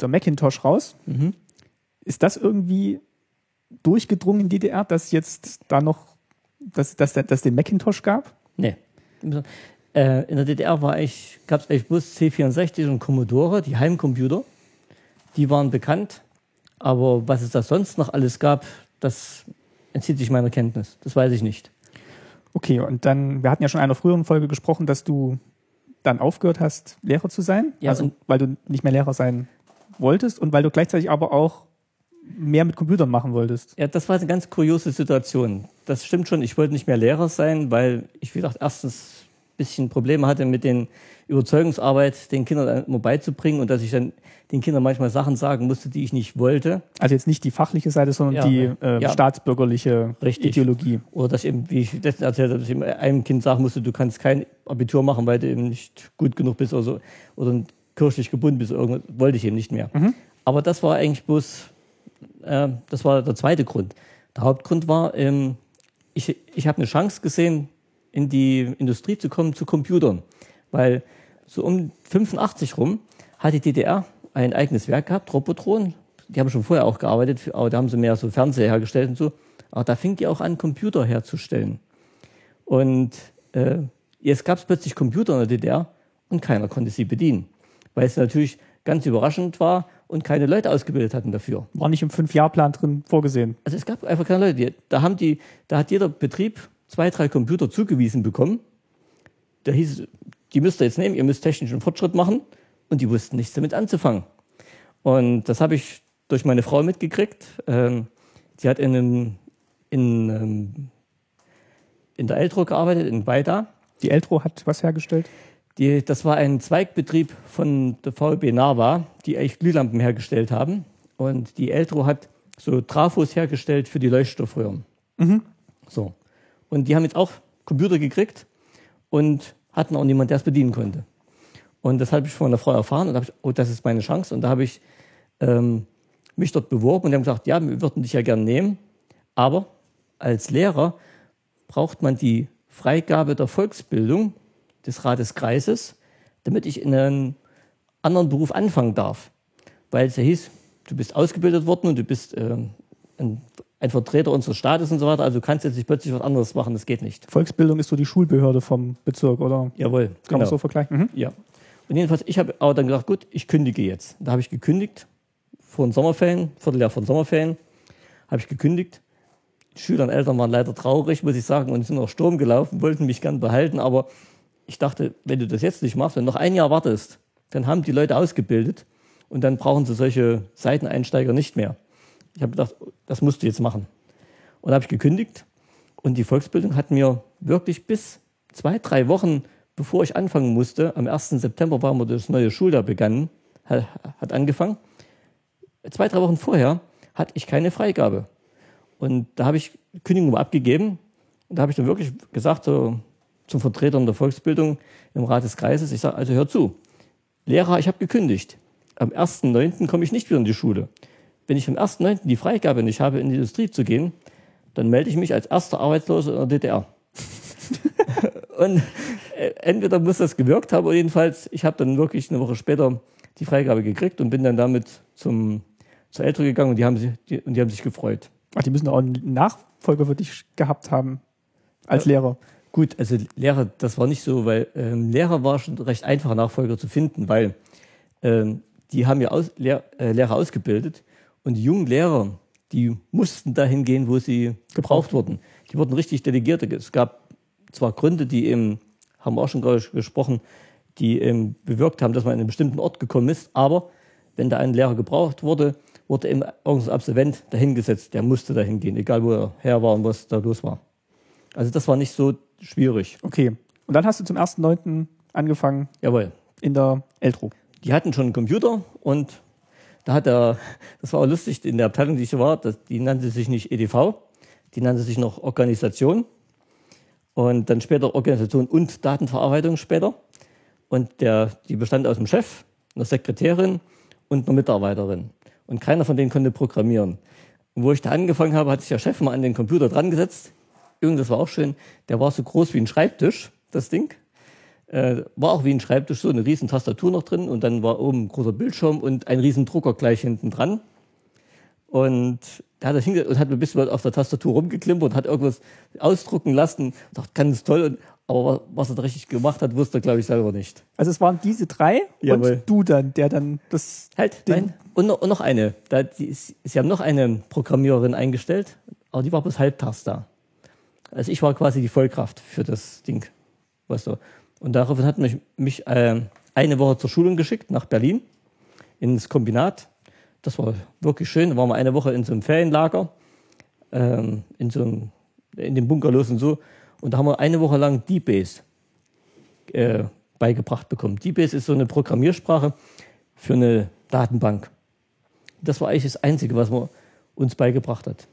der Macintosh raus. Ist das irgendwie durchgedrungen in DDR, dass jetzt da noch dass dass dass den Macintosh gab? Nee. Äh, in der DDR war ich, gab es eigentlich bloß C64 und Commodore, die Heimcomputer. Die waren bekannt. Aber was es da sonst noch alles gab, das entzieht sich meiner Kenntnis. Das weiß ich nicht. Okay, und dann, wir hatten ja schon in einer früheren Folge gesprochen, dass du dann aufgehört hast, Lehrer zu sein. Ja, also, weil du nicht mehr Lehrer sein wolltest und weil du gleichzeitig aber auch mehr mit Computern machen wolltest. Ja, das war eine ganz kuriose Situation. Das stimmt schon. Ich wollte nicht mehr Lehrer sein, weil ich, wie gesagt, erstens ein bisschen Probleme hatte mit den Überzeugungsarbeit den Kindern immer beizubringen und dass ich dann den Kindern manchmal Sachen sagen musste, die ich nicht wollte. Also jetzt nicht die fachliche Seite, sondern Ja, die äh, ja. staatsbürgerliche Richtig. Ideologie. Oder dass ich eben, wie ich das erzählt habe, dass ich einem Kind sagen musste, du kannst kein Abitur machen, weil du eben nicht gut genug bist oder so, oder kirchlich gebunden bist. Irgendwas wollte ich eben nicht mehr. Aber das war eigentlich bloß, äh, das war der zweite Grund. Der Hauptgrund war, ähm, ich, ich habe eine Chance gesehen, in die Industrie zu kommen, zu Computern. Weil so um 85 rum hat die DDR ein eigenes Werk gehabt, Robotron. Die haben schon vorher auch gearbeitet, aber da haben sie mehr so Fernseher hergestellt und so. Aber da fing die auch an, Computer herzustellen. Und äh, jetzt gab es plötzlich Computer in der DDR und keiner konnte sie bedienen. Weil es natürlich ganz überraschend war und keine Leute ausgebildet hatten dafür. War nicht im Fünf-Jahr-Plan drin vorgesehen. Also es gab einfach keine Leute. Da, haben die, da hat jeder Betrieb zwei, drei Computer zugewiesen bekommen. Da hieß es, die müsst ihr jetzt nehmen, ihr müsst technischen Fortschritt machen. Und die wussten nichts damit anzufangen. Und das habe ich durch meine Frau mitgekriegt. Ähm, die hat in, einem, in, ähm, in der Eltro gearbeitet, in Weida. Die Eltro hat was hergestellt. Die, das war ein Zweigbetrieb von der VB Nava, die eigentlich Glühlampen hergestellt haben. Und die Eltro hat so Trafos hergestellt für die Leuchtstoffröhren. So. Und die haben jetzt auch Computer gekriegt und hatten auch niemand, der es bedienen konnte. Und das habe ich von meiner Frau erfahren und habe ich, oh, das ist meine Chance. Und da habe ich ähm, mich dort beworben und die haben gesagt, ja, wir würden dich ja gern nehmen, aber als Lehrer braucht man die Freigabe der Volksbildung des Rates Kreises, damit ich in einen anderen Beruf anfangen darf. Weil es ja hieß, du bist ausgebildet worden und du bist ähm, ein, ein Vertreter unseres Staates und so weiter, also du kannst jetzt nicht plötzlich was anderes machen, das geht nicht. Volksbildung ist so die Schulbehörde vom Bezirk, oder? Jawohl, Kann genau. man so vergleichen? Mhm. Ja. Und jedenfalls, ich habe aber dann gesagt, gut, ich kündige jetzt. Da habe ich gekündigt, vor den Sommerferien, Vierteljahr vor den Sommerferien, habe ich gekündigt. Die Schüler und Eltern waren leider traurig, muss ich sagen, und sind auch Sturm gelaufen, wollten mich gern behalten, aber ich dachte, wenn du das jetzt nicht machst, wenn du noch ein Jahr wartest, dann haben die Leute ausgebildet und dann brauchen sie solche Seiteneinsteiger nicht mehr. Ich habe gedacht, das musst du jetzt machen. Und habe ich gekündigt und die Volksbildung hat mir wirklich bis zwei, drei Wochen, bevor ich anfangen musste, am 1. September war mir das neue Schuljahr begangen, hat, hat angefangen. Zwei, drei Wochen vorher hatte ich keine Freigabe. Und da habe ich Kündigung abgegeben. Und da habe ich dann wirklich gesagt, so zum Vertreter der Volksbildung im Rat des Kreises, ich sage, also hör zu, Lehrer, ich habe gekündigt. Am 1.9. komme ich nicht wieder in die Schule. Wenn ich am 1.9. die Freigabe nicht habe, in die Industrie zu gehen, dann melde ich mich als erster Arbeitsloser in der DDR. und äh, entweder muss das gewirkt haben, oder jedenfalls, ich habe dann wirklich eine Woche später die Freigabe gekriegt und bin dann damit zum, zur Eltern gegangen und die haben, sich, die, und die haben sich gefreut. Ach, die müssen auch einen Nachfolger für dich gehabt haben als Lehrer. Gut, also Lehrer, das war nicht so, weil ähm, Lehrer war schon recht einfacher Nachfolger zu finden, weil ähm, die haben ja aus, Lehr, äh, Lehrer ausgebildet und die jungen Lehrer, die mussten dahin gehen, wo sie gebraucht wurden. Die wurden richtig Delegierte. Es gab zwar Gründe, die eben, haben wir auch schon gerade gesprochen, die eben bewirkt haben, dass man in einen bestimmten Ort gekommen ist, aber wenn da ein Lehrer gebraucht wurde, wurde eben irgendein Absolvent dahingesetzt, der musste dahin gehen, egal wo er her war und was da los war. Also das war nicht so schwierig. Okay. Und dann hast du zum 1.9. angefangen Jawohl. in der Eltro. Die hatten schon einen Computer und da hat er, das war auch lustig, in der Abteilung, die ich war, das, die nannte sich nicht EDV, die nannte sich noch Organisation und dann später Organisation und Datenverarbeitung später. Und der, die bestand aus dem Chef, einer Sekretärin und einer Mitarbeiterin. Und keiner von denen konnte programmieren. Und wo ich da angefangen habe, hat sich der Chef mal an den Computer dran gesetzt. Irgend, das war auch schön. Der war so groß wie ein Schreibtisch, das Ding. Äh, war auch wie ein Schreibtisch, so eine riesen Tastatur noch drin und dann war oben ein großer Bildschirm und ein riesen Drucker gleich hinten dran. Und der hat das hingesetzt und hat ein bisschen auf der Tastatur rumgeklimpert und hat irgendwas ausdrucken lassen. Dachte, ganz toll. Und, aber was er da richtig gemacht hat, wusste er, glaube ich, selber nicht. Also es waren diese drei Jawohl. und du dann, der dann das. Halt, nein. Und noch, und noch eine. Da, die, sie haben noch eine Programmiererin eingestellt, aber die war bis halbtags da. Also ich war quasi die Vollkraft für das Ding. Weißt du. Und daraufhin hat mich, mich äh, eine Woche zur Schulung geschickt nach Berlin ins Kombinat. Das war wirklich schön. Da waren wir eine Woche in so einem Ferienlager, ähm, in so einem, in dem Bunkerlos und so. Und da haben wir eine Woche lang D-Base äh, beigebracht bekommen. D-Base ist so eine Programmiersprache für eine Datenbank. Das war eigentlich das Einzige, was man uns beigebracht hat.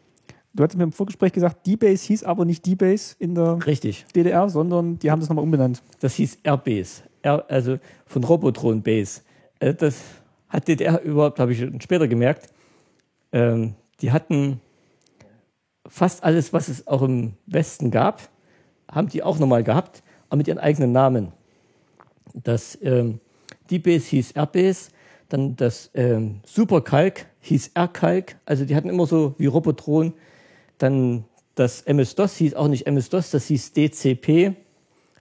Du hattest mir im Vorgespräch gesagt, D-Base hieß aber nicht D-Base in der Richtig. DDR, sondern die haben das nochmal umbenannt. Das hieß R-Base, R, also von Robotron Base. Äh, Das hat DDR überhaupt, habe ich später gemerkt. Ähm, die hatten fast alles, was es auch im Westen gab, haben die auch nochmal gehabt, aber mit ihren eigenen Namen. Das ähm, D-Base hieß R-Base, dann das ähm, Supercalc hieß R-Calc, also die hatten immer so wie Robotron. Dann das MS-DOS hieß auch nicht MS-DOS, das hieß DCP.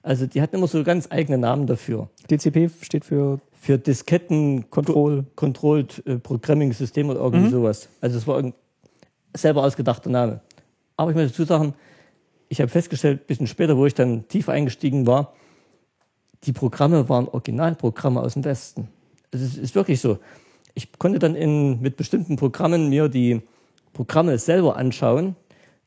Also die hatten immer so ganz eigene Namen dafür. DCP steht für Für Disketten Control. Controlled äh, Programming System oder irgendwie sowas. Also es war ein selber ausgedachter Name. Aber ich muss dazu sagen, ich habe festgestellt, ein bisschen später, wo ich dann tief eingestiegen war, die Programme waren Originalprogramme aus dem Westen. Also es ist wirklich so. Ich konnte dann in, mit bestimmten Programmen mir die Programme selber anschauen,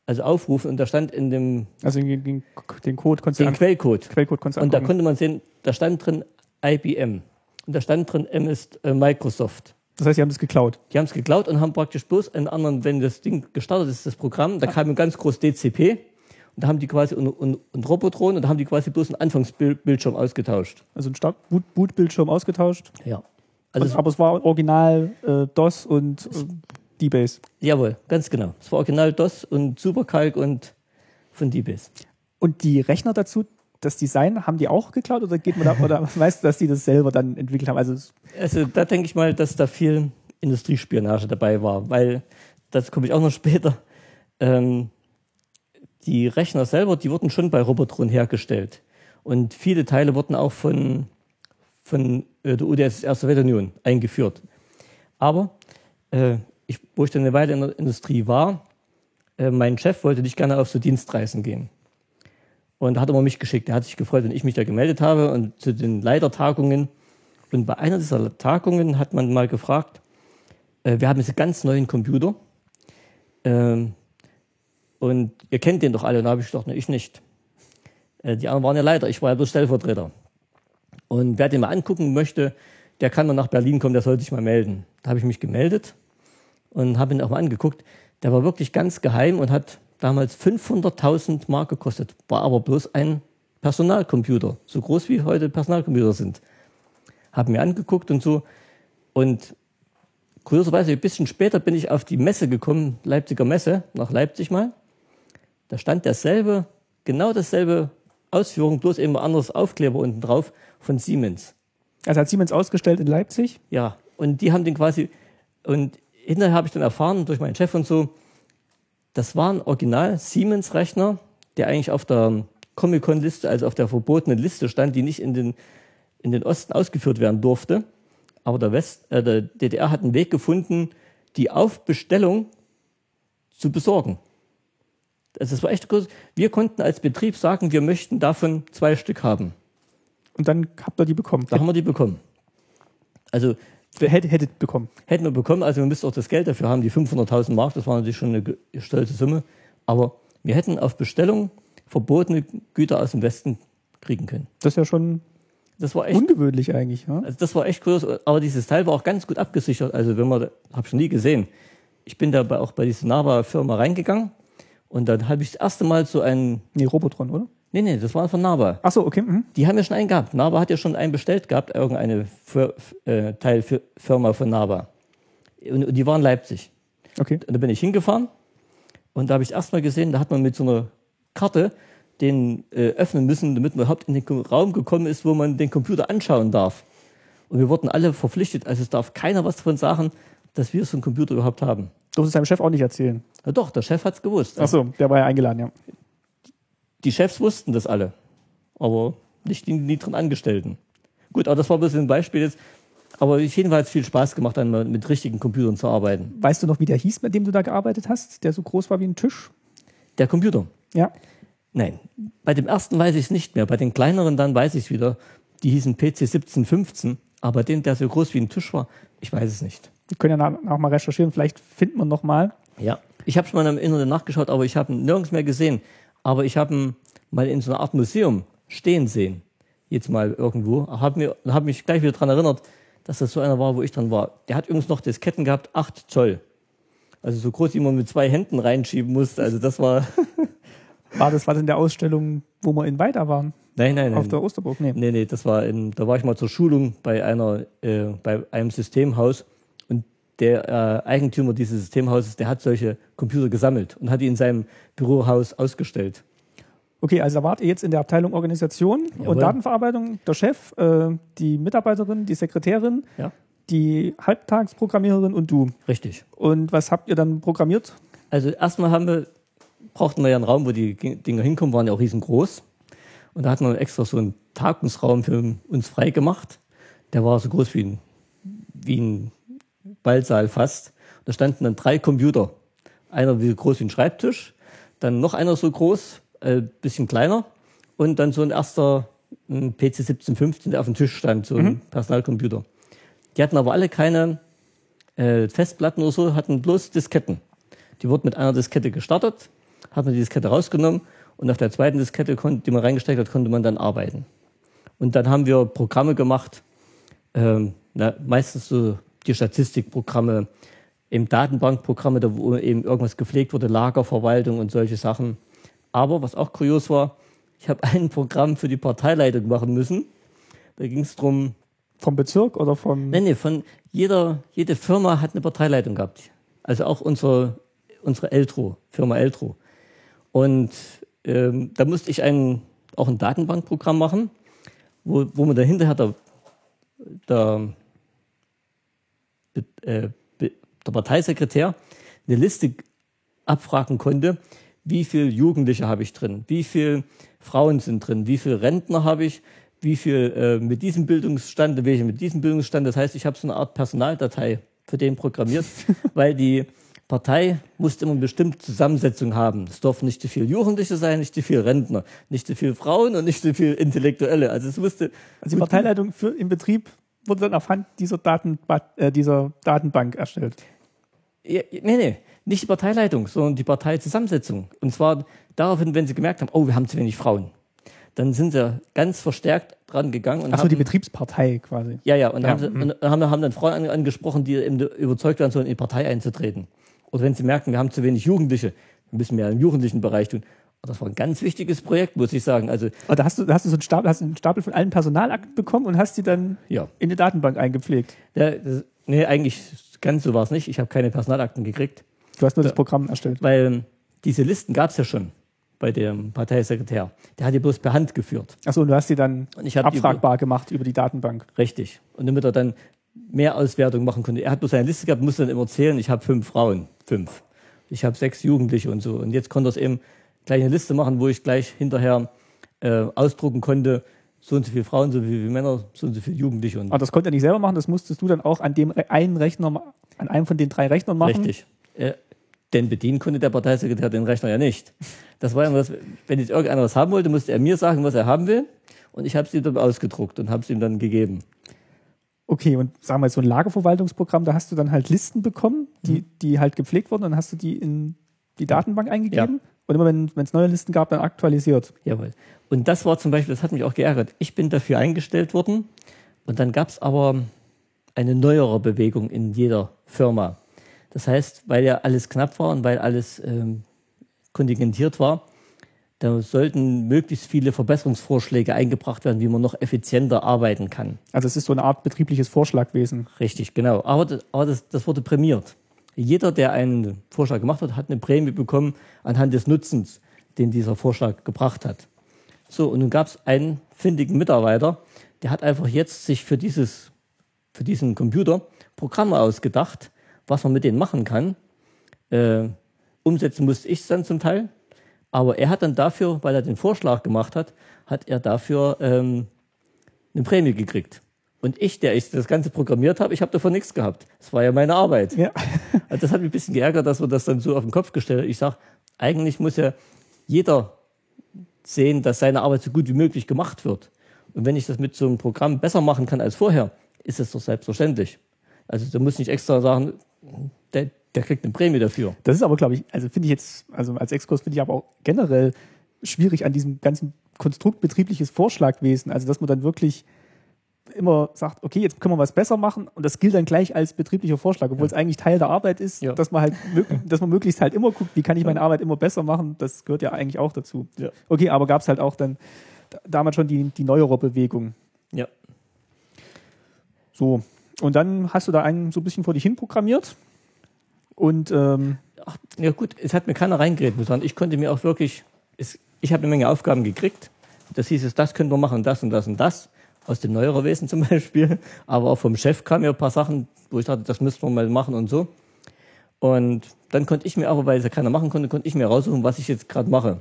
also aufrufen und da stand in dem Also den, den, den Code konntest den Quellcode. Quellcode konntest Und da konnte man sehen, da stand drin IBM. Und da stand drin MS äh, Microsoft. Das heißt, sie haben das geklaut. Die haben es geklaut und haben praktisch bloß einen anderen, wenn das Ding gestartet ist, das Programm, da kam ein ganz groß DCP und da haben die quasi und, und, und Robotron und da haben die quasi bloß einen Anfangsbildschirm ausgetauscht. Also ein Start Boot, Bootbildschirm ausgetauscht. Ja. Also aber es war original äh, DOS und D-Base. jawohl, ganz genau. Es war original DOS und Supercalc und von DBase. Und die Rechner dazu, das Design, haben die auch geklaut oder geht man da, oder weißt du, dass die das selber dann entwickelt haben? Also Also da denke ich mal, dass da viel Industriespionage dabei war, weil, das komme ich auch noch später, ähm, die Rechner selber, die wurden schon bei Robotron hergestellt. Und viele Teile wurden auch von, von äh, der UdSSR Sowjetunion eingeführt. Aber äh, ich, wo ich dann eine Weile in der Industrie war, äh, mein Chef wollte nicht gerne auf so Dienstreisen gehen. Und da hat er mal mich geschickt. Er hat sich gefreut, wenn ich mich da gemeldet habe und zu den Leitertagungen. Und bei einer dieser Tagungen hat man mal gefragt, äh, wir haben jetzt einen ganz neuen Computer. Ähm, und ihr kennt den doch alle. Und da habe ich gedacht, ne, ich nicht. Äh, die anderen waren ja Leiter, ich war ja bloß Stellvertreter. Und wer den mal angucken möchte, der kann mal nach Berlin kommen, der soll sich mal melden. Da habe ich mich gemeldet und habe ihn auch mal angeguckt. Der war wirklich ganz geheim und hat damals 500.000 Mark gekostet. War aber bloß ein Personalcomputer, so groß wie heute Personalcomputer sind. Habe mir angeguckt und so. Und kurioserweise ein bisschen später bin ich auf die Messe gekommen, Leipziger Messe, nach Leipzig mal. Da stand derselbe, genau dasselbe Ausführung, bloß eben anderes Aufkleber unten drauf von Siemens. also hat Siemens ausgestellt in Leipzig. Ja, und die haben den quasi, und hinterher habe ich dann erfahren durch meinen Chef und so, das war ein Original Siemens-Rechner, der eigentlich auf der Comic-Con-Liste, also auf der verbotenen Liste stand, die nicht in den, in den Osten ausgeführt werden durfte. Aber der, West, äh, der DDR hat einen Weg gefunden, die auf Bestellung zu besorgen. Also das war echt groß. Wir konnten als Betrieb sagen, wir möchten davon zwei Stück haben. Und dann habt ihr die bekommen. Da haben wir die bekommen. Also Hättet, hättet bekommen. hätten wir bekommen, also wir müssten auch das Geld dafür haben, die 500.000 Mark, das war natürlich schon eine ge- stolze Summe, aber wir hätten auf Bestellung verbotene Güter aus dem Westen kriegen können. Das ist ja schon Das war echt, ungewöhnlich eigentlich. Ja? also das war echt groß, aber dieses Teil war auch ganz gut abgesichert, also wenn man, habe ich schon nie gesehen. Ich bin dabei auch bei dieser Nava-Firma reingegangen und dann habe ich das erste Mal so einen, Nee, Robotron, oder? Nee, nee, das war von Nava. Ach so, okay. Mhm. Die haben ja schon einen gehabt. Nava hat ja schon einen bestellt gehabt, irgendeine Fir äh, Teilfirma von Nava. Und, und die waren in Leipzig. Okay. Und da bin ich hingefahren und da habe ich erstmal gesehen, da hat man mit so einer Karte den äh, öffnen müssen, damit man überhaupt in den Raum gekommen ist, wo man den Computer anschauen darf. Und wir wurden alle verpflichtet, also es darf keiner was davon sagen, dass wir so einen Computer überhaupt haben. Durfte es deinem Chef auch nicht erzählen. Ja, doch, der Chef hat es gewusst. Ach so, der war ja eingeladen, ja. Die Chefs wussten das alle, aber nicht die niederen Angestellten. Gut, aber das war bloß ein Beispiel jetzt. Aber auf jeden Fall hat es viel Spaß gemacht, dann mit richtigen Computern zu arbeiten. Weißt du noch, wie der hieß, mit dem du da gearbeitet hast, der so groß war wie ein Tisch? Der Computer. Ja. Nein, bei dem ersten weiß ich es nicht mehr. Bei den kleineren dann weiß ich es wieder. Die hießen PC 1715. Aber den, der so groß wie ein Tisch war, ich weiß es nicht. Wir können ja nach, mal recherchieren, vielleicht finden wir noch mal. Ja, ich habe schon mal im Internet nachgeschaut, aber ich habe nirgends mehr gesehen. Aber ich habe ihn mal in so einer Art Museum stehen sehen. Jetzt mal irgendwo. Habe mir, hab mich gleich wieder daran erinnert, dass das so einer war, wo ich dran war. Der hat übrigens noch Disketten gehabt, 8 Zoll. Also so groß, wie man mit zwei Händen reinschieben musste. Also das war. War das was in der Ausstellung, wo wir in Weiter waren? Nein, nein, nein. Auf der Osterburg? Nee. Nee, nee, das war in, da war ich mal zur Schulung bei einer, äh, bei einem Systemhaus der äh, Eigentümer dieses Systemhauses, der hat solche Computer gesammelt und hat die in seinem Bürohaus ausgestellt. Okay, also wart ihr jetzt in der Abteilung Organisation und Jawohl. Datenverarbeitung, der Chef, äh, die Mitarbeiterin, die Sekretärin, Ja, die Halbtagsprogrammiererin und du. richtig. Und was habt ihr dann programmiert? Also erstmal haben wir, brauchten wir ja einen Raum, wo die Dinger hinkommen, waren ja auch riesengroß. Und da hatten wir extra so einen Tagungsraum für uns frei gemacht. Der war so groß wie ein, wie ein Ballsaal fast. Da standen dann drei Computer. Einer wie groß wie ein Schreibtisch, dann noch einer so groß, äh, bisschen kleiner und dann so ein erster ein PC 1715, der auf dem Tisch stand, so ein Personalcomputer. Die hatten aber alle keine äh, Festplatten oder so, hatten bloß Disketten. Die wurden mit einer Diskette gestartet, hat man die Diskette rausgenommen und auf der zweiten Diskette, die man reingesteckt hat, konnte man dann arbeiten. Und dann haben wir Programme gemacht, ähm, na, meistens so die Statistikprogramme, eben Datenbankprogramme, da wo eben irgendwas gepflegt wurde, Lagerverwaltung und solche Sachen. Aber was auch kurios war, ich habe ein Programm für die Parteileitung machen müssen. Da ging es darum, Vom Bezirk oder vom. Nee, nee, von jeder, jede Firma hat eine Parteileitung gehabt. Also auch unsere, unsere Eltro, Firma Eltro. Und ähm, da musste ich ein, auch ein Datenbankprogramm machen, wo, wo man dann hinterher der, der, äh, der Parteisekretär eine Liste abfragen konnte, wie viele Jugendliche habe ich drin, wie viele Frauen sind drin, wie viele Rentner habe ich, wie viel äh, mit diesem Bildungsstand, welche mit diesem Bildungsstand. Das heißt, ich habe so eine Art Personaldatei für den programmiert, weil die Partei musste immer eine bestimmte Zusammensetzung haben. Es durften nicht zu viele Jugendliche sein, nicht zu viele Rentner, nicht zu viele Frauen und nicht zu viele Intellektuelle. Also es musste Also die Parteileitung für, im Betrieb wurde dann auf Hand dieser, Datenba äh, dieser Datenbank erstellt. Ja, nee, nee, nicht die Parteileitung, sondern die Parteizusammensetzung. Und zwar daraufhin, wenn sie gemerkt haben, oh, wir haben zu wenig Frauen. Dann sind sie ganz verstärkt dran gegangen und Achso, haben, die Betriebspartei quasi. ja, ja, und Ja, haben, sie, und haben, haben dann Frauen an- angesprochen, die eben überzeugt waren, so in die Partei einzutreten. Oder wenn sie merken, wir haben zu wenig Jugendliche, wir müssen mehr im jugendlichen Bereich tun. Das war ein ganz wichtiges Projekt, muss ich sagen. Also, Aber da hast du, da hast du so einen Stapel, hast einen Stapel von allen Personalakten bekommen und hast die dann ja. in die Datenbank eingepflegt. Der, das, nee, eigentlich ganz so war es nicht. Ich habe keine Personalakten gekriegt. Du hast nur das Programm erstellt. Weil ähm, diese Listen gab es ja schon bei dem Parteisekretär. Der hat die bloß per Hand geführt. Achso, und du hast die dann hab die- abfragbar gemacht über die Datenbank. Richtig. Und damit er dann mehr Auswertung machen konnte. Er hat bloß seine Liste gehabt, musste dann immer zählen, ich habe fünf Frauen. Fünf. Ich habe sechs Jugendliche und so. Und jetzt konnte er es eben gleich eine Liste machen, wo ich gleich hinterher äh, ausdrucken konnte, so und so viele Frauen, so viele Männer, so und so viele Jugendliche. Und Aber das konnte er nicht selber machen, das musstest du dann auch an dem einen Rechner, an einem von den drei Rechnern machen. Richtig. Äh, denn bedienen konnte der Parteisekretär den Rechner ja nicht. Das war ja das, wenn jetzt irgendeiner was haben wollte, musste er mir sagen, was er haben will. Und ich habe es ihm dann ausgedruckt und habe es ihm dann gegeben. Okay, und sagen wir jetzt so ein Lagerverwaltungsprogramm, da hast du dann halt Listen bekommen, die, Mhm. die halt gepflegt wurden, dann hast du die in die Datenbank eingegeben und immer wenn es neue Listen gab, dann aktualisiert. Jawohl. Und das war zum Beispiel, das hat mich auch geärgert. Ich bin dafür eingestellt worden und dann gab es aber eine neuere Bewegung in jeder Firma. Das heißt, weil ja alles knapp war und weil alles ähm, kontingentiert war, da sollten möglichst viele Verbesserungsvorschläge eingebracht werden, wie man noch effizienter arbeiten kann. Also es ist so eine Art betriebliches Vorschlagwesen. Richtig, genau. Aber, das, aber das, das wurde prämiert. Jeder, der einen Vorschlag gemacht hat, hat eine Prämie bekommen anhand des Nutzens, den dieser Vorschlag gebracht hat. So, und nun gab es einen findigen Mitarbeiter, der hat einfach jetzt sich für, dieses, für diesen Computer Programme ausgedacht, was man mit denen machen kann. Äh, umsetzen musste ich es dann zum Teil. Aber er hat dann dafür, weil er den Vorschlag gemacht hat, hat er dafür ähm, eine Prämie gekriegt. Und ich, der ich das Ganze programmiert habe, ich habe davon nichts gehabt. Das war ja meine Arbeit. Ja. Also das hat mich ein bisschen geärgert, dass wir das dann so auf den Kopf gestellt haben. Ich sage, eigentlich muss ja jeder sehen, dass seine Arbeit so gut wie möglich gemacht wird. Und wenn ich das mit so einem Programm besser machen kann als vorher, ist es doch selbstverständlich. Also da muss nicht extra sagen, der, der kriegt eine Prämie dafür. Das ist aber, glaube ich, also finde ich jetzt, also als Exkurs finde ich aber auch generell schwierig an diesem ganzen Konstrukt betriebliches Vorschlagwesen. Also, dass man dann wirklich immer sagt, okay, jetzt können wir was besser machen und das gilt dann gleich als betrieblicher Vorschlag, obwohl ja. es eigentlich Teil der Arbeit ist, ja. dass man halt, dass man möglichst halt immer guckt, wie kann ich meine Arbeit immer besser machen, das gehört ja eigentlich auch dazu. Ja. Okay, aber gab es halt auch dann damals schon die, die neuere Bewegung. Ja. So, und dann hast du da einen so ein bisschen vor dich hin programmiert und ähm, Ach, ja gut, es hat mir keiner reingeredet, sondern ich konnte mir auch wirklich, es, ich habe eine Menge Aufgaben gekriegt. Das hieß es, das können wir machen, das und das und das aus dem Neuererwesen zum Beispiel. Aber auch vom Chef kamen ja ein paar Sachen, wo ich dachte, das müssten wir mal machen und so. Und dann konnte ich mir aber, weil es ja keiner machen konnte, konnte ich mir raussuchen, was ich jetzt gerade mache.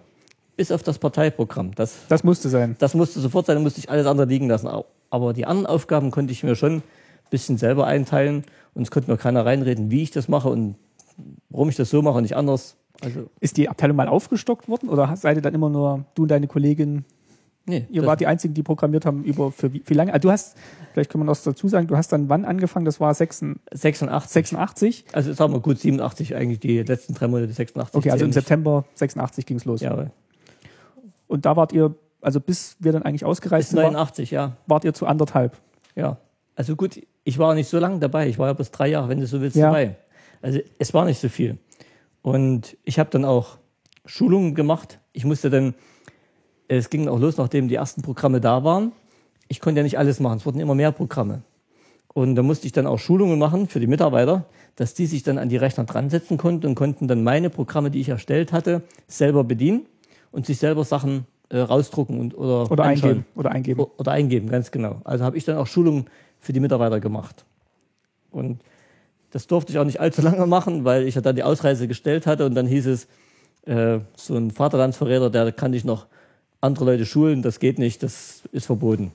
Bis auf das Parteiprogramm. Das, das musste sein. Das musste sofort sein, dann musste ich alles andere liegen lassen. Aber die anderen Aufgaben konnte ich mir schon ein bisschen selber einteilen und es konnte mir keiner reinreden, wie ich das mache und warum ich das so mache und nicht anders. Also ist die Abteilung mal aufgestockt worden oder seid ihr dann immer nur du und deine Kollegin Nee, Ihr wart die Einzigen, die programmiert haben über für wie, wie lange? Also du hast, vielleicht kann man das dazu sagen, du hast dann wann angefangen? Das war 86. 86? Also sagen wir gut 87 eigentlich, die letzten drei Monate 86. Okay, also im September 86 ging es los. Ja. Und da wart ihr, also bis wir dann eigentlich ausgereist sind, 89, war, ja. Wart ihr zu anderthalb? Ja. Also gut, ich war nicht so lange dabei. Ich war ja bis drei Jahre, wenn du so willst, ja. dabei. Also es war nicht so viel. Und ich habe dann auch Schulungen gemacht. Ich musste dann es ging auch los, nachdem die ersten Programme da waren. Ich konnte ja nicht alles machen, es wurden immer mehr Programme. Und da musste ich dann auch Schulungen machen für die Mitarbeiter, dass die sich dann an die Rechner dran setzen konnten und konnten dann meine Programme, die ich erstellt hatte, selber bedienen und sich selber Sachen äh, rausdrucken und oder, oder eingeben oder eingeben oder eingeben, ganz genau. Also habe ich dann auch Schulungen für die Mitarbeiter gemacht. Und das durfte ich auch nicht allzu lange machen, weil ich ja dann die Ausreise gestellt hatte und dann hieß es, äh, so ein Vaterlandsverräter, der kann dich noch andere Leute schulen, das geht nicht, das ist verboten.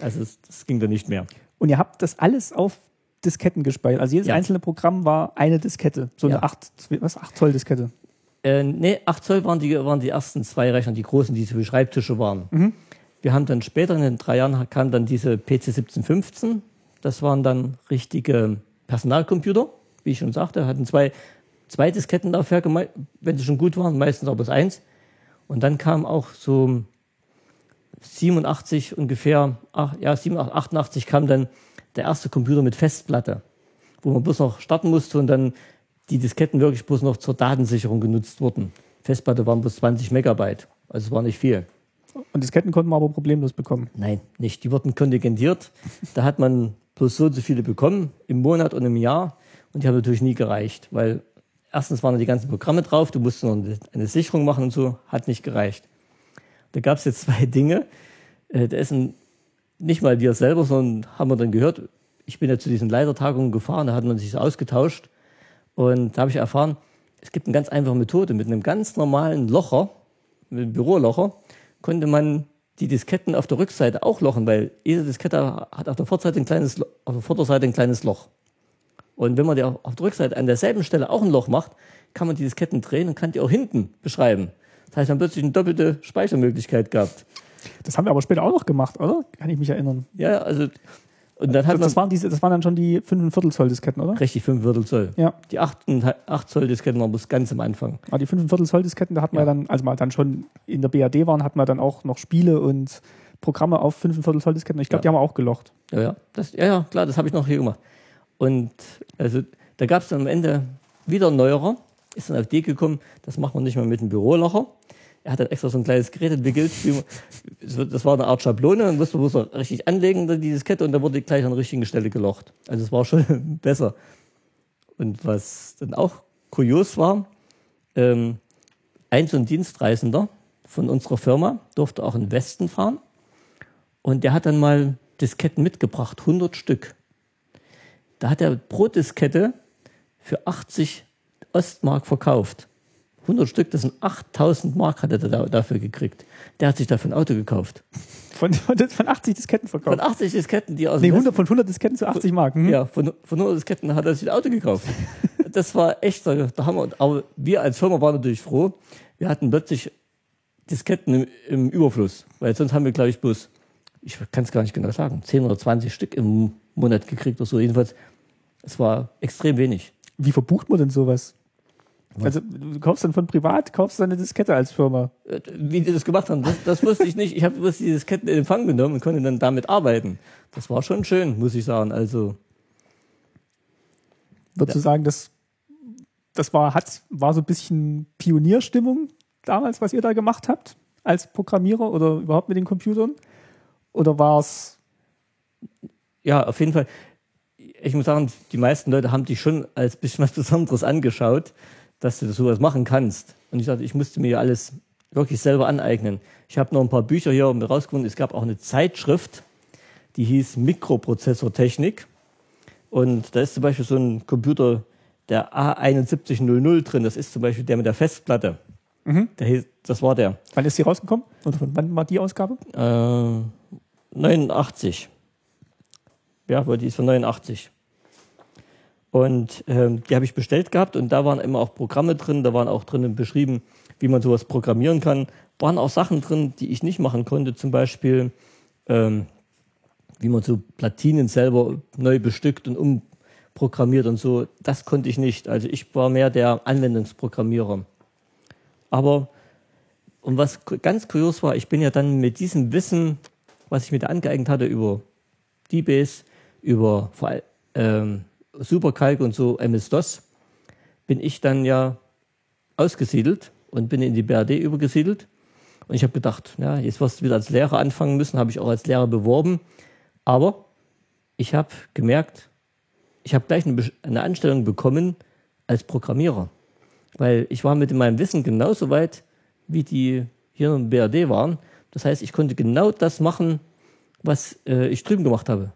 Also das, das ging dann nicht mehr. Und ihr habt das alles auf Disketten gespeichert. Also jedes ja. einzelne Programm war eine Diskette, so eine ja. 8, was, 8 Zoll Diskette. Äh, nee, 8 Zoll waren die, waren die ersten zwei Rechner, die großen, die so wie Schreibtische waren. Mhm. Wir haben dann später in den drei Jahren kam dann diese PC 1715. Das waren dann richtige Personalcomputer, wie ich schon sagte, hatten zwei, zwei Diskettenlaufwerke, wenn sie schon gut waren, meistens auch bis eins. Und dann kam auch so 87 ungefähr, ach, ja, 87, 88 kam dann der erste Computer mit Festplatte, wo man bloß noch starten musste und dann die Disketten wirklich bloß noch zur Datensicherung genutzt wurden. Festplatte waren bloß 20 Megabyte, also es war nicht viel. Und Disketten konnten wir aber problemlos bekommen? Nein, nicht. Die wurden kontingentiert. da hat man bloß so und so viele bekommen im Monat und im Jahr und die haben natürlich nie gereicht, weil erstens waren da die ganzen Programme drauf, du musst noch eine Sicherung machen und so, hat nicht gereicht. Da gab es jetzt zwei Dinge. Äh, da ist ein, nicht mal wir selber, sondern haben wir dann gehört, ich bin ja zu diesen Leitertagungen gefahren, da hat man sich so ausgetauscht und da habe ich erfahren, es gibt eine ganz einfache Methode. Mit einem ganz normalen Locher, mit einem Bürolocher, konnte man die Disketten auf der Rückseite auch lochen, weil jede Diskette hat auf der, Vorderseite ein kleines, auf der Vorderseite ein kleines Loch. Und wenn man die auf der Rückseite an derselben Stelle auch ein Loch macht, kann man die Disketten drehen und kann die auch hinten beschreiben. Das heißt, man plötzlich eine doppelte Speichermöglichkeit gehabt. Das haben wir aber später auch noch gemacht, oder? Kann ich mich erinnern. Ja, also und dann hat das, das, waren diese, das waren dann schon die 5 Zoll Disketten, oder? Richtig, 5 Zoll. Ja. Die 8, 8 Zoll Disketten waren bis ganz am Anfang. Aber die 5 Zoll Disketten, da hatten ja. wir dann, als wir dann schon in der BAD waren, hatten wir dann auch noch Spiele und Programme auf 5 Zoll Disketten. Ich glaube, ja. die haben wir auch gelocht. Ja, ja. Das, ja, ja, klar, das habe ich noch hier gemacht. Und also da gab es dann am Ende wieder ein neuerer, ist dann auf die gekommen, das macht man nicht mehr mit einem Bürolocher. Er hat dann extra so ein kleines Gerät entwickelt, das war eine Art Schablone, und musste bloß richtig anlegen, dieses Kette, und da wurde gleich an der richtigen Stelle gelocht. Also es war schon besser. Und was dann auch kurios war, ähm, ein so ein Dienstreisender von unserer Firma durfte auch in den Westen fahren und der hat dann mal Disketten mitgebracht, 100 Stück. Da hat er pro Diskette für 80 Ostmark verkauft. 100 Stück, das sind 8000 Mark hat er da, dafür gekriegt. Der hat sich dafür ein Auto gekauft. Von, von, von 80 Disketten verkauft? Von 80 Disketten, die aus Nee, 100, von 100 Disketten zu 80 Mark. Mhm. Ja, von, von 100 Disketten hat er sich ein Auto gekauft. das war echt, da haben wir, aber wir als Firma waren natürlich froh. Wir hatten plötzlich Disketten im, im Überfluss, weil sonst haben wir, glaube ich, bloß, ich kann es gar nicht genau sagen, 10 oder 20 Stück im Monat gekriegt oder so. Jedenfalls, es war extrem wenig. Wie verbucht man denn sowas? Also du kaufst dann von privat, kaufst dann eine Diskette als Firma. Äh, Wie die das gemacht haben, das, das wusste ich nicht. Ich habe bloß die Disketten in Empfang genommen und konnte dann damit arbeiten. Das war schon schön, muss ich sagen. Also Würdest du sagen, das, das war, hat, war so ein bisschen Pionierstimmung damals, was ihr da gemacht habt, als Programmierer oder überhaupt mit den Computern? Oder war es ja, auf jeden Fall. Ich muss sagen, die meisten Leute haben dich schon als bisschen was Besonderes angeschaut, dass du sowas machen kannst. Und ich sagte, ich musste mir alles wirklich selber aneignen. Ich habe noch ein paar Bücher hier rausgefunden. Es gab auch eine Zeitschrift, die hieß Mikroprozessortechnik. Und da ist zum Beispiel so ein Computer, der A7100 drin. Das ist zum Beispiel der mit der Festplatte. Mhm. Der hieß, das war der. Wann ist die rausgekommen? Oder von wann war die Ausgabe? Äh, 89. Ja, weil die ist von 89. Und ähm, die habe ich bestellt gehabt und da waren immer auch Programme drin, da waren auch drinnen beschrieben, wie man sowas programmieren kann. Waren auch Sachen drin, die ich nicht machen konnte, zum Beispiel ähm, wie man so Platinen selber neu bestückt und umprogrammiert und so. Das konnte ich nicht. Also ich war mehr der Anwendungsprogrammierer. Aber und was ganz kurios war, ich bin ja dann mit diesem Wissen, was ich mir da angeeignet hatte über DBase, über vor allem ähm, Supercalc und so MS-DOS, bin ich dann ja ausgesiedelt und bin in die BRD übergesiedelt. Und ich habe gedacht, ja, jetzt wirst du wieder als Lehrer anfangen müssen, habe ich auch als Lehrer beworben. Aber ich habe gemerkt, ich habe gleich eine, eine Anstellung bekommen als Programmierer. Weil ich war mit meinem Wissen genauso weit, wie die hier im BRD waren. Das heißt, ich konnte genau das machen, was äh, ich drüben gemacht habe.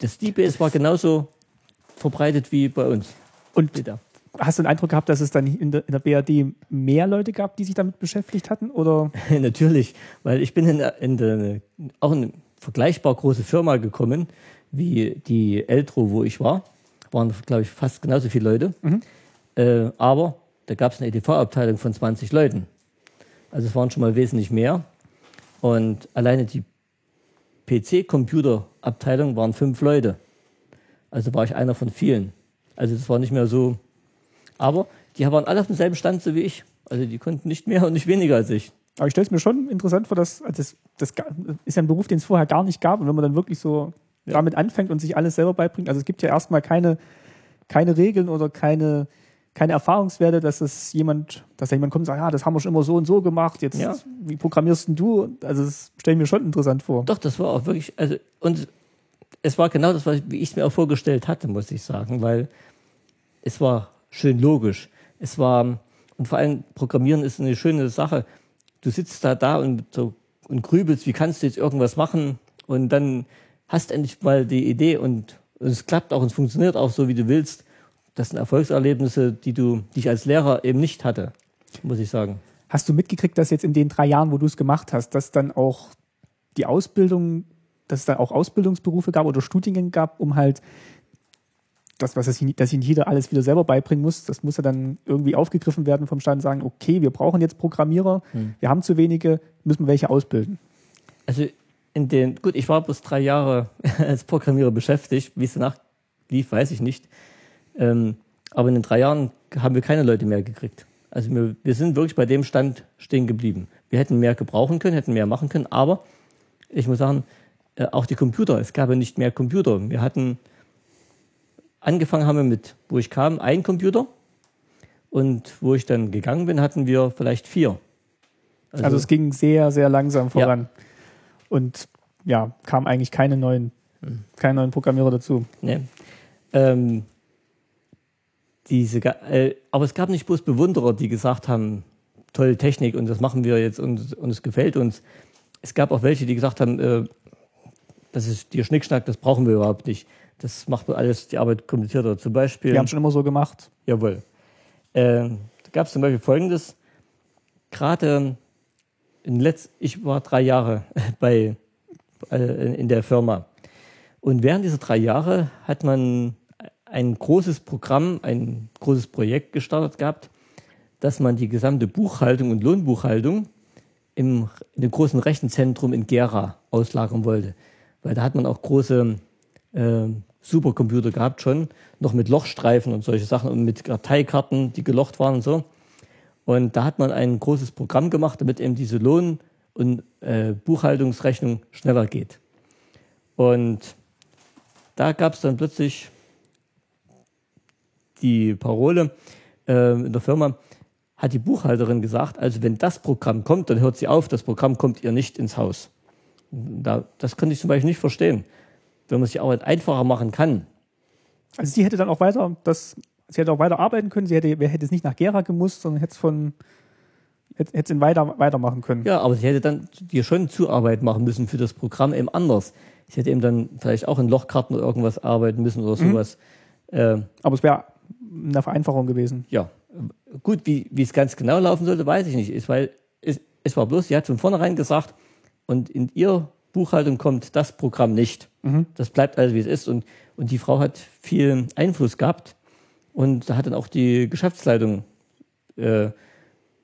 Das DBS war genauso verbreitet wie bei uns. Und Wieder. hast du den Eindruck gehabt, dass es dann in der, in der BRD mehr Leute gab, die sich damit beschäftigt hatten? Oder Natürlich, weil ich bin in, in eine, auch in eine vergleichbar große Firma gekommen wie die Eltro, wo ich war. Waren, glaube ich, fast genauso viele Leute. Äh, aber da gab es eine EDV-Abteilung von 20 Leuten. Also es waren schon mal wesentlich mehr. Und alleine die PC-Computer-Abteilung waren fünf Leute. Also war ich einer von vielen. Also das war nicht mehr so. Aber die waren alle auf demselben Stand so wie ich. Also die konnten nicht mehr und nicht weniger als ich. Aber ich stelle es mir schon interessant vor, dass also das, das ist ja ein Beruf, den es vorher gar nicht gab. Und wenn man dann wirklich so Ja. damit anfängt und sich alles selber beibringt, also es gibt ja erstmal keine, keine Regeln oder keine, keine Erfahrungswerte, dass es jemand, dass da jemand kommt und sagt, ja, das haben wir schon immer so und so gemacht, jetzt Ja. wie programmierst denn du? Also das stelle ich mir schon interessant vor. Doch, das war auch wirklich, also, und es war genau das, was ich- wie ich es mir auch vorgestellt hatte, muss ich sagen, weil es war schön logisch. Es war, und vor allem Programmieren ist eine schöne Sache. Du sitzt da da und, so, und grübelst, wie kannst du jetzt irgendwas machen? Und dann hast endlich mal die Idee und, und es klappt auch und es funktioniert auch so, wie du willst. Das sind Erfolgserlebnisse, die du, die ich als Lehrer eben nicht hatte, muss ich sagen. Hast du mitgekriegt, dass jetzt in den drei Jahren, wo du es gemacht hast, dass dann auch die Ausbildung, dass es dann auch Ausbildungsberufe gab oder Studiengänge gab, um halt das, was es, dass jeder alles wieder selber beibringen muss, das muss ja dann irgendwie aufgegriffen werden vom Staat und sagen, okay, wir brauchen jetzt Programmierer, wir haben zu wenige, müssen wir welche ausbilden. Also in den, gut, ich war bloß drei Jahre als Programmierer beschäftigt. Wie es danach lief, weiß ich nicht. Ähm, aber in den drei Jahren haben wir keine Leute mehr gekriegt. Also wir, wir sind wirklich bei dem Stand stehen geblieben. Wir hätten mehr gebrauchen können, hätten mehr machen können, aber ich muss sagen, äh, auch die Computer, es gab ja nicht mehr Computer. Wir hatten, angefangen haben wir mit, wo ich kam, ein Computer und wo ich dann gegangen bin, hatten wir vielleicht vier. Also, es ging sehr, sehr langsam voran. Und ja, kam eigentlich keine neuen, keine neuen Programmierer dazu. Ne? Ähm, diese, äh, aber es gab nicht bloß Bewunderer, die gesagt haben, tolle Technik und das machen wir jetzt und, und es gefällt uns. Es gab auch welche, die gesagt haben, äh, das ist dir Schnickschnack, das brauchen wir überhaupt nicht. Das macht alles die Arbeit komplizierter. Zum Beispiel. Wir haben schon immer so gemacht. Jawohl. Äh, da gab es zum Beispiel Folgendes. Gerade in letzt, ich war drei Jahre bei, äh, in der Firma. Und während dieser drei Jahre hat man ein großes Programm, ein großes Projekt gestartet gehabt, dass man die gesamte Buchhaltung und Lohnbuchhaltung im, in dem großen Rechenzentrum in Gera auslagern wollte. Weil da hat man auch große äh, Supercomputer gehabt schon, noch mit Lochstreifen und solche Sachen und mit Karteikarten, die gelocht waren und so. Und da hat man ein großes Programm gemacht, damit eben diese Lohn- und äh, Buchhaltungsrechnung schneller geht. Und da gab es dann plötzlich die Parole äh, in der Firma, hat die Buchhalterin gesagt, also wenn das Programm kommt, dann hört sie auf, das Programm kommt ihr nicht ins Haus. Da, das konnte ich zum Beispiel nicht verstehen. Wenn man sich die Arbeit einfacher machen kann. Also sie hätte dann auch weiter das, sie hätte auch weiter arbeiten können, sie hätte, hätte es nicht nach Gera gemusst, sondern hätte es von hätte, hätte es weiter, weitermachen können. Ja, aber sie hätte dann dir schon Zuarbeit machen müssen für das Programm eben anders. Sie hätte eben dann vielleicht auch in Lochkarten oder irgendwas arbeiten müssen oder mhm. sowas. Mhm. Äh, aber es wäre eine Vereinfachung gewesen. Ja, gut, wie, wie es ganz genau laufen sollte, weiß ich nicht. Ist, weil es, es war bloß, sie hat von vornherein gesagt, und in ihr Buchhaltung kommt das Programm nicht. Mhm. Das bleibt also, wie es ist. Und, und die Frau hat viel Einfluss gehabt. Und da hat dann auch die Geschäftsleitung, äh,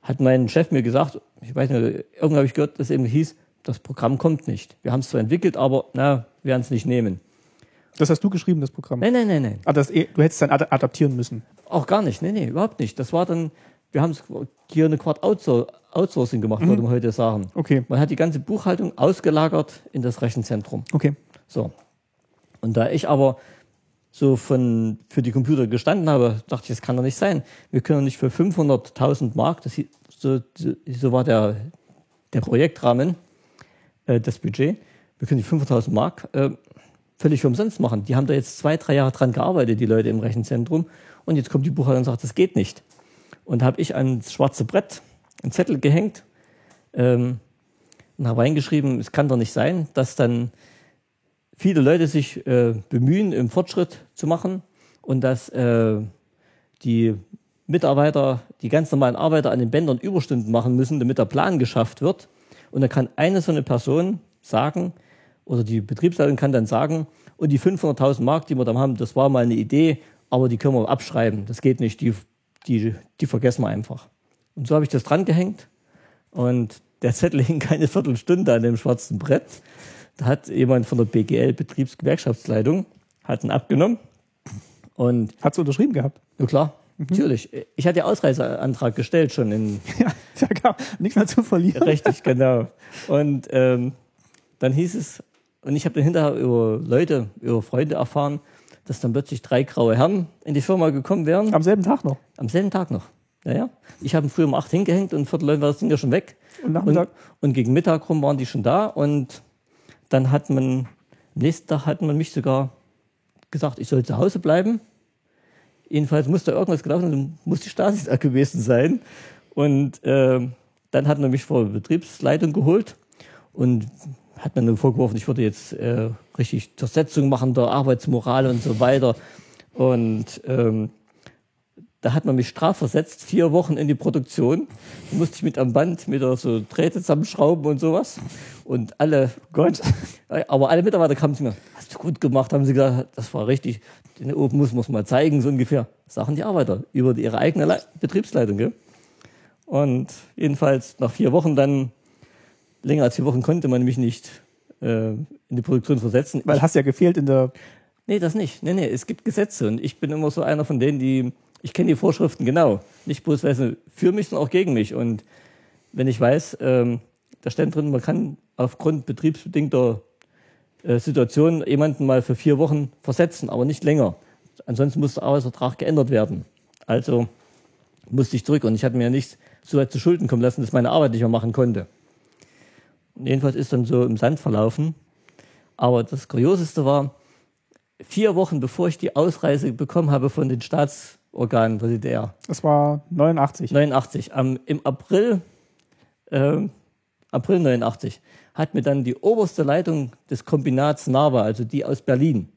hat mein Chef mir gesagt, ich weiß nicht, irgendwann habe ich gehört, dass eben hieß, das Programm kommt nicht. Wir haben es zwar entwickelt, aber na, wir werden es nicht nehmen. Das hast du geschrieben, das Programm? Nein, nein, nein, nein. Ah, das, eh, du hättest es dann adaptieren müssen? Auch gar nicht, nee, nee, überhaupt nicht. Das war dann, wir haben hier eine Quart Outsourcing gemacht, mhm. würde man heute sagen. Okay. Man hat die ganze Buchhaltung ausgelagert in das Rechenzentrum. Okay. So. Und da ich aber so von, für die Computer gestanden habe, dachte ich, das kann doch nicht sein. Wir können nicht für 500.000 Mark, das, so, so war der, der Projektrahmen, äh, das Budget, wir können die 500.000 Mark äh, völlig umsonst machen. Die haben da jetzt zwei, drei Jahre dran gearbeitet, die Leute im Rechenzentrum. Und jetzt kommt die Buchhaltung und sagt, das geht nicht. Und da habe ich ans schwarze Brett einen Zettel gehängt ähm, und habe reingeschrieben, es kann doch nicht sein, dass dann viele Leute sich äh, bemühen, im Fortschritt zu machen und dass äh, die Mitarbeiter, die ganz normalen Arbeiter an den Bändern Überstunden machen müssen, damit der Plan geschafft wird. Und dann kann eine so eine Person sagen, oder die Betriebsleitung kann dann sagen, und die 500.000 Mark, die wir da haben, das war mal eine Idee, aber die können wir abschreiben. Das geht nicht, die, die, die vergessen wir einfach. Und so habe ich das dran gehängt und der Zettel hing keine Viertelstunde an dem schwarzen Brett. Da hat jemand von der BGL Betriebsgewerkschaftsleitung hat ihn abgenommen und hat es unterschrieben gehabt. Ja klar, mhm. natürlich. Ich hatte ja Ausreiseantrag gestellt schon in ja, ja klar, nichts mehr zu verlieren. Richtig, genau. Und ähm, dann hieß es, und ich habe dann hinterher über Leute, über Freunde erfahren, dass dann plötzlich drei graue Herren in die Firma gekommen wären. Am selben Tag noch? Am selben Tag noch. Naja, ich habe früh um acht hingehängt und viertel neun war das Ding ja schon weg. Und, Nachmittag? Und, und gegen Mittag rum waren die schon da und dann hat man, am nächsten Tag hat man mich sogar gesagt, ich soll zu Hause bleiben. Jedenfalls muss da irgendwas gelaufen sein, muss die Stasi da gewesen sein. Und äh, dann hat man mich vor Betriebsleitung geholt und hat mir nur vorgeworfen, ich würde jetzt äh, richtig Zersetzung machen der Arbeitsmoral und so weiter. Und ähm, da hat man mich strafversetzt, vier Wochen in die Produktion. Da musste ich mit am Band mit so Drähte zusammenschrauben und sowas. Und alle, Gott, aber alle Mitarbeiter kamen zu mir, hast du gut gemacht, haben sie gesagt, das war richtig. Den oben muss man es mal zeigen, so ungefähr. Sagen die Arbeiter über ihre eigene Le Betriebsleitung. Gell? Und jedenfalls nach vier Wochen dann länger als vier Wochen konnte man mich nicht äh, in die Produktion versetzen. Weil hast ja gefehlt in der. Nee, das nicht. Nee, nee, es gibt Gesetze und ich bin immer so einer von denen, die, ich kenne die Vorschriften genau. Nicht bloß weil sie für mich, sondern auch gegen mich. Und wenn ich weiß, ähm, da steht drin, man kann aufgrund betriebsbedingter äh, Situationen jemanden mal für vier Wochen versetzen, aber nicht länger. Ansonsten muss der Arbeitsvertrag geändert werden. Also musste ich zurück und ich hatte mir nichts so weit zu Schulden kommen lassen, dass meine Arbeit nicht mehr machen konnte. Jedenfalls ist dann so im Sand verlaufen. Aber das Kurioseste war, vier Wochen bevor ich die Ausreise bekommen habe von den Staatsorganen der DDR. Das war 89. 89. Am, Im April, äh, April 89 hat mir dann die oberste Leitung des Kombinats NAVA, also die aus Berlin,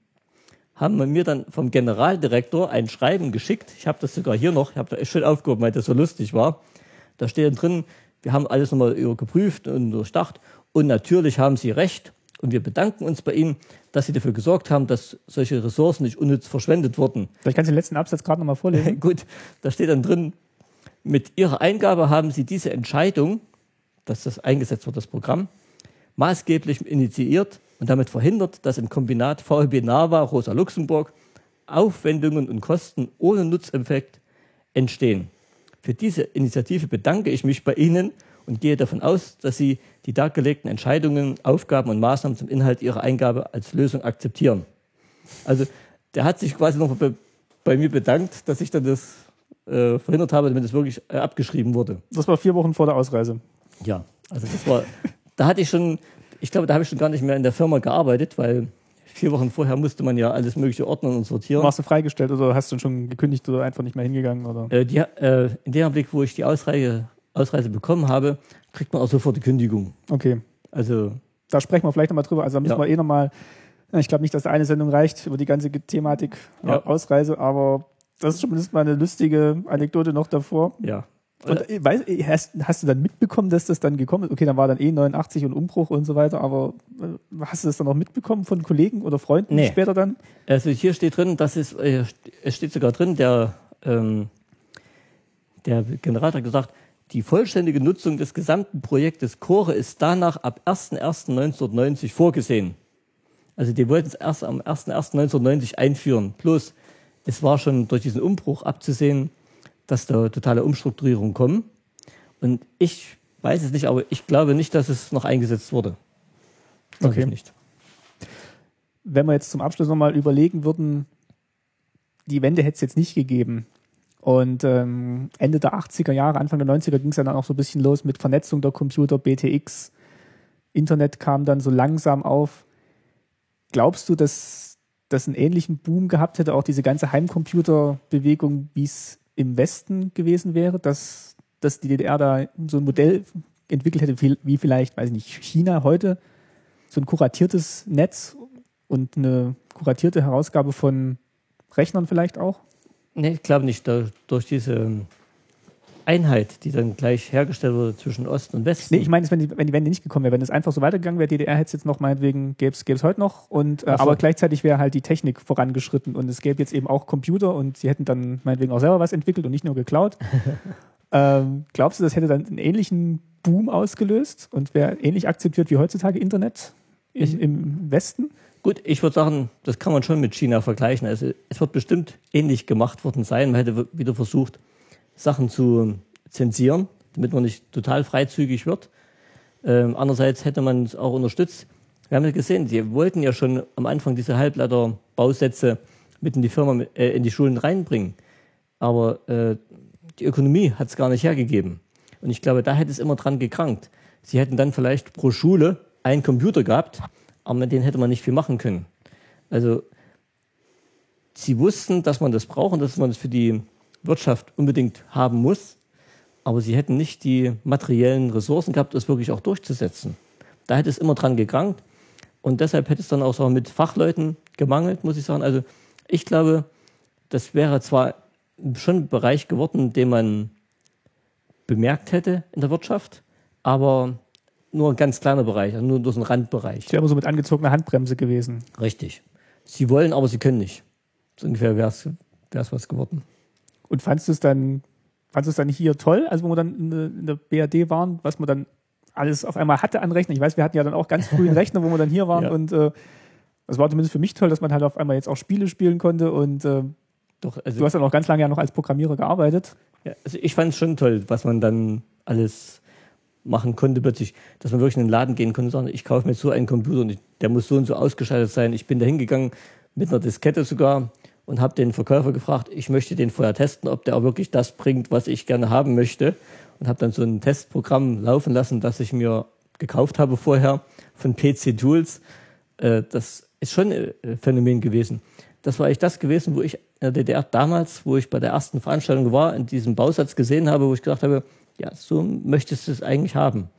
haben mir dann vom Generaldirektor ein Schreiben geschickt. Ich habe das sogar hier noch, ich habe da schön aufgehoben, weil das so lustig war. Da steht dann drin, wir haben alles nochmal geprüft und durchdacht und natürlich haben Sie recht und wir bedanken uns bei Ihnen, dass Sie dafür gesorgt haben, dass solche Ressourcen nicht unnütz verschwendet wurden. Vielleicht kannst du den letzten Absatz gerade nochmal vorlesen. Gut, da steht dann drin, mit Ihrer Eingabe haben Sie diese Entscheidung, dass das eingesetzt wird, das Programm, maßgeblich initiiert und damit verhindert, dass im Kombinat VLB Nava Rosa Luxemburg Aufwendungen und Kosten ohne Nutzeffekt entstehen. Für diese Initiative bedanke ich mich bei Ihnen und gehe davon aus, dass Sie die dargelegten Entscheidungen, Aufgaben und Maßnahmen zum Inhalt Ihrer Eingabe als Lösung akzeptieren. Also der hat sich quasi noch bei, bei mir bedankt, dass ich dann das äh, verhindert habe, damit es wirklich äh, abgeschrieben wurde. Das war vier Wochen vor der Ausreise. Ja, also das war, da hatte ich schon, ich glaube, da habe ich schon gar nicht mehr in der Firma gearbeitet, weil vier Wochen vorher musste man ja alles Mögliche ordnen und sortieren. Warst du freigestellt oder hast du schon gekündigt oder einfach nicht mehr hingegangen? Oder? Äh, die, äh, in dem Augenblick, wo ich die Ausreise, Ausreise bekommen habe, kriegt man auch sofort die Kündigung. Okay. Also. Da sprechen wir vielleicht nochmal drüber. Also da müssen ja. wir eh nochmal, ich glaube nicht, dass eine Sendung reicht über die ganze Thematik ja. Ausreise, aber das ist zumindest mal eine lustige Anekdote noch davor. Ja. Und äh, weiß, hast, hast, du dann mitbekommen, dass das dann gekommen ist? Okay, dann war dann eh 89 und Umbruch und so weiter, aber äh, hast du das dann auch mitbekommen von Kollegen oder Freunden nee. später dann? Also hier steht drin, das ist, äh, es steht sogar drin, der, ähm, der General hat gesagt, die vollständige Nutzung des gesamten Projektes Core ist danach ab 01.01.1990 vorgesehen. Also die wollten es erst am 01.01.1990 einführen. Plus es war schon durch diesen Umbruch abzusehen, dass da totale Umstrukturierungen kommen. Und ich weiß es nicht, aber ich glaube nicht, dass es noch eingesetzt wurde. Glaube okay. nicht. Wenn wir jetzt zum Abschluss nochmal überlegen würden, die Wende hätte es jetzt nicht gegeben. Und ähm, Ende der 80er Jahre, Anfang der 90er ging es dann auch so ein bisschen los mit Vernetzung der Computer, BTX. Internet kam dann so langsam auf. Glaubst du, dass das einen ähnlichen Boom gehabt hätte, auch diese ganze Heimcomputer-Bewegung, wie es im Westen gewesen wäre, dass, dass die DDR da so ein Modell entwickelt hätte, wie vielleicht, weiß ich nicht, China heute, so ein kuratiertes Netz und eine kuratierte Herausgabe von Rechnern vielleicht auch? Nee, ich glaube nicht. Da, durch diese Einheit, die dann gleich hergestellt wurde zwischen Osten und Westen. Nee, ich meine, wenn die, wenn die Wende nicht gekommen wäre, wenn es einfach so weitergegangen wäre, DDR hätte es jetzt noch meinetwegen, gäbe es heute noch, und, äh, so. aber gleichzeitig wäre halt die Technik vorangeschritten und es gäbe jetzt eben auch Computer und sie hätten dann meinetwegen auch selber was entwickelt und nicht nur geklaut. ähm, glaubst du, das hätte dann einen ähnlichen Boom ausgelöst und wäre ähnlich akzeptiert wie heutzutage Internet im, ich, im Westen? Gut, ich würde sagen, das kann man schon mit China vergleichen. Also es wird bestimmt ähnlich gemacht worden sein. Man hätte wieder versucht, Sachen zu zensieren, damit man nicht total freizügig wird. Ähm, andererseits hätte man es auch unterstützt. Wir haben ja gesehen, sie wollten ja schon am Anfang diese Halbleiter-Bausätze mit in die Firma, äh, in die Schulen reinbringen. Aber äh, die Ökonomie hat es gar nicht hergegeben. Und ich glaube, da hätte es immer dran gekrankt. Sie hätten dann vielleicht pro Schule einen Computer gehabt, aber mit denen hätte man nicht viel machen können. Also sie wussten, dass man das braucht und dass man das für die Wirtschaft unbedingt haben muss, aber sie hätten nicht die materiellen Ressourcen gehabt, das wirklich auch durchzusetzen. Da hätte es immer dran gekrankt und deshalb hätte es dann auch so mit Fachleuten gemangelt, muss ich sagen. Also ich glaube, das wäre zwar schon ein Bereich geworden, den man bemerkt hätte in der Wirtschaft, aber nur ein ganz kleiner Bereich, also nur durch einen Randbereich. Das wäre so mit angezogener Handbremse gewesen. Richtig. Sie wollen, aber sie können nicht. So ungefähr wäre es was geworden. Und fandest du es dann, fandest du es dann hier toll, also wo wir dann in der BRD waren, was man dann alles auf einmal hatte an Rechner? Ich weiß, wir hatten ja dann auch ganz früh einen Rechner, wo wir dann hier waren ja. und äh, das war zumindest für mich toll, dass man halt auf einmal jetzt auch Spiele spielen konnte und äh, Doch, also du hast dann auch ganz lange ja noch als Programmierer gearbeitet. Ja, also ich fand es schon toll, was man dann alles machen konnte plötzlich, dass man wirklich in den Laden gehen konnte und sagen, ich kaufe mir so einen Computer und ich, der muss so und so ausgeschaltet sein. Ich bin da hingegangen, mit einer Diskette sogar, und habe den Verkäufer gefragt, ich möchte den vorher testen, ob der auch wirklich das bringt, was ich gerne haben möchte. Und habe dann so ein Testprogramm laufen lassen, das ich mir gekauft habe vorher von PC Tools. Äh, das ist schon ein Phänomen gewesen. Das war eigentlich das gewesen, wo ich in der DDR damals, wo ich bei der ersten Veranstaltung war, in diesem Bausatz gesehen habe, wo ich gedacht habe, ja, so möchtest du es eigentlich haben.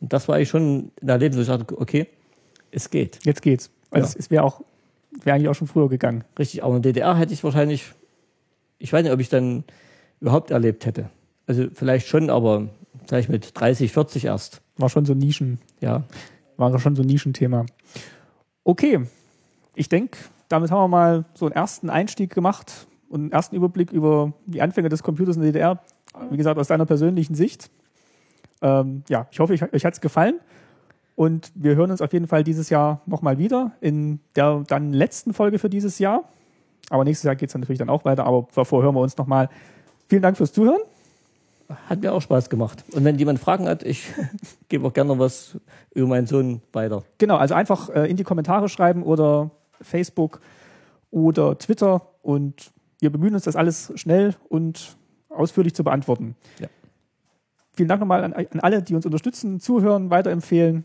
Und das war ich schon in der Erlebnis, wo ich dachte, okay, es geht. Jetzt geht's. Also ja. es wäre auch wäre eigentlich auch schon früher gegangen. Richtig, aber in der DDR hätte ich wahrscheinlich, ich weiß nicht, ob ich dann überhaupt erlebt hätte. Also vielleicht schon, aber vielleicht mit 30, 40 erst. War schon so ein Nischen, Ja, war schon so ein Nischenthema. Okay, ich denke, damit haben wir mal so einen ersten Einstieg gemacht und einen ersten Überblick über die Anfänge des Computers in der DDR. Wie gesagt, aus deiner persönlichen Sicht. Ähm, ja, ich hoffe, euch, euch hat es gefallen. Und wir hören uns auf jeden Fall dieses Jahr nochmal wieder in der dann letzten Folge für dieses Jahr. Aber nächstes Jahr geht es natürlich dann auch weiter. Aber davor hören wir uns nochmal. Vielen Dank fürs Zuhören. hat mir auch Spaß gemacht. Und wenn jemand Fragen hat, ich gebe auch gerne was über meinen Sohn weiter. Genau, also einfach äh, in die Kommentare schreiben oder Facebook oder Twitter und wir bemühen uns, das alles schnell und ausführlich zu beantworten. Ja. Vielen Dank nochmal an, an alle, die uns unterstützen, zuhören, weiterempfehlen.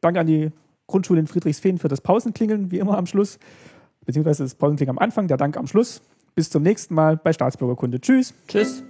Danke an die Grundschule in Friedrichsfehn für das Pausenklingeln, wie immer am Schluss, beziehungsweise das Pausenklingeln am Anfang, der Dank am Schluss. Bis zum nächsten Mal bei Staatsbürgerkunde. Tschüss. Tschüss.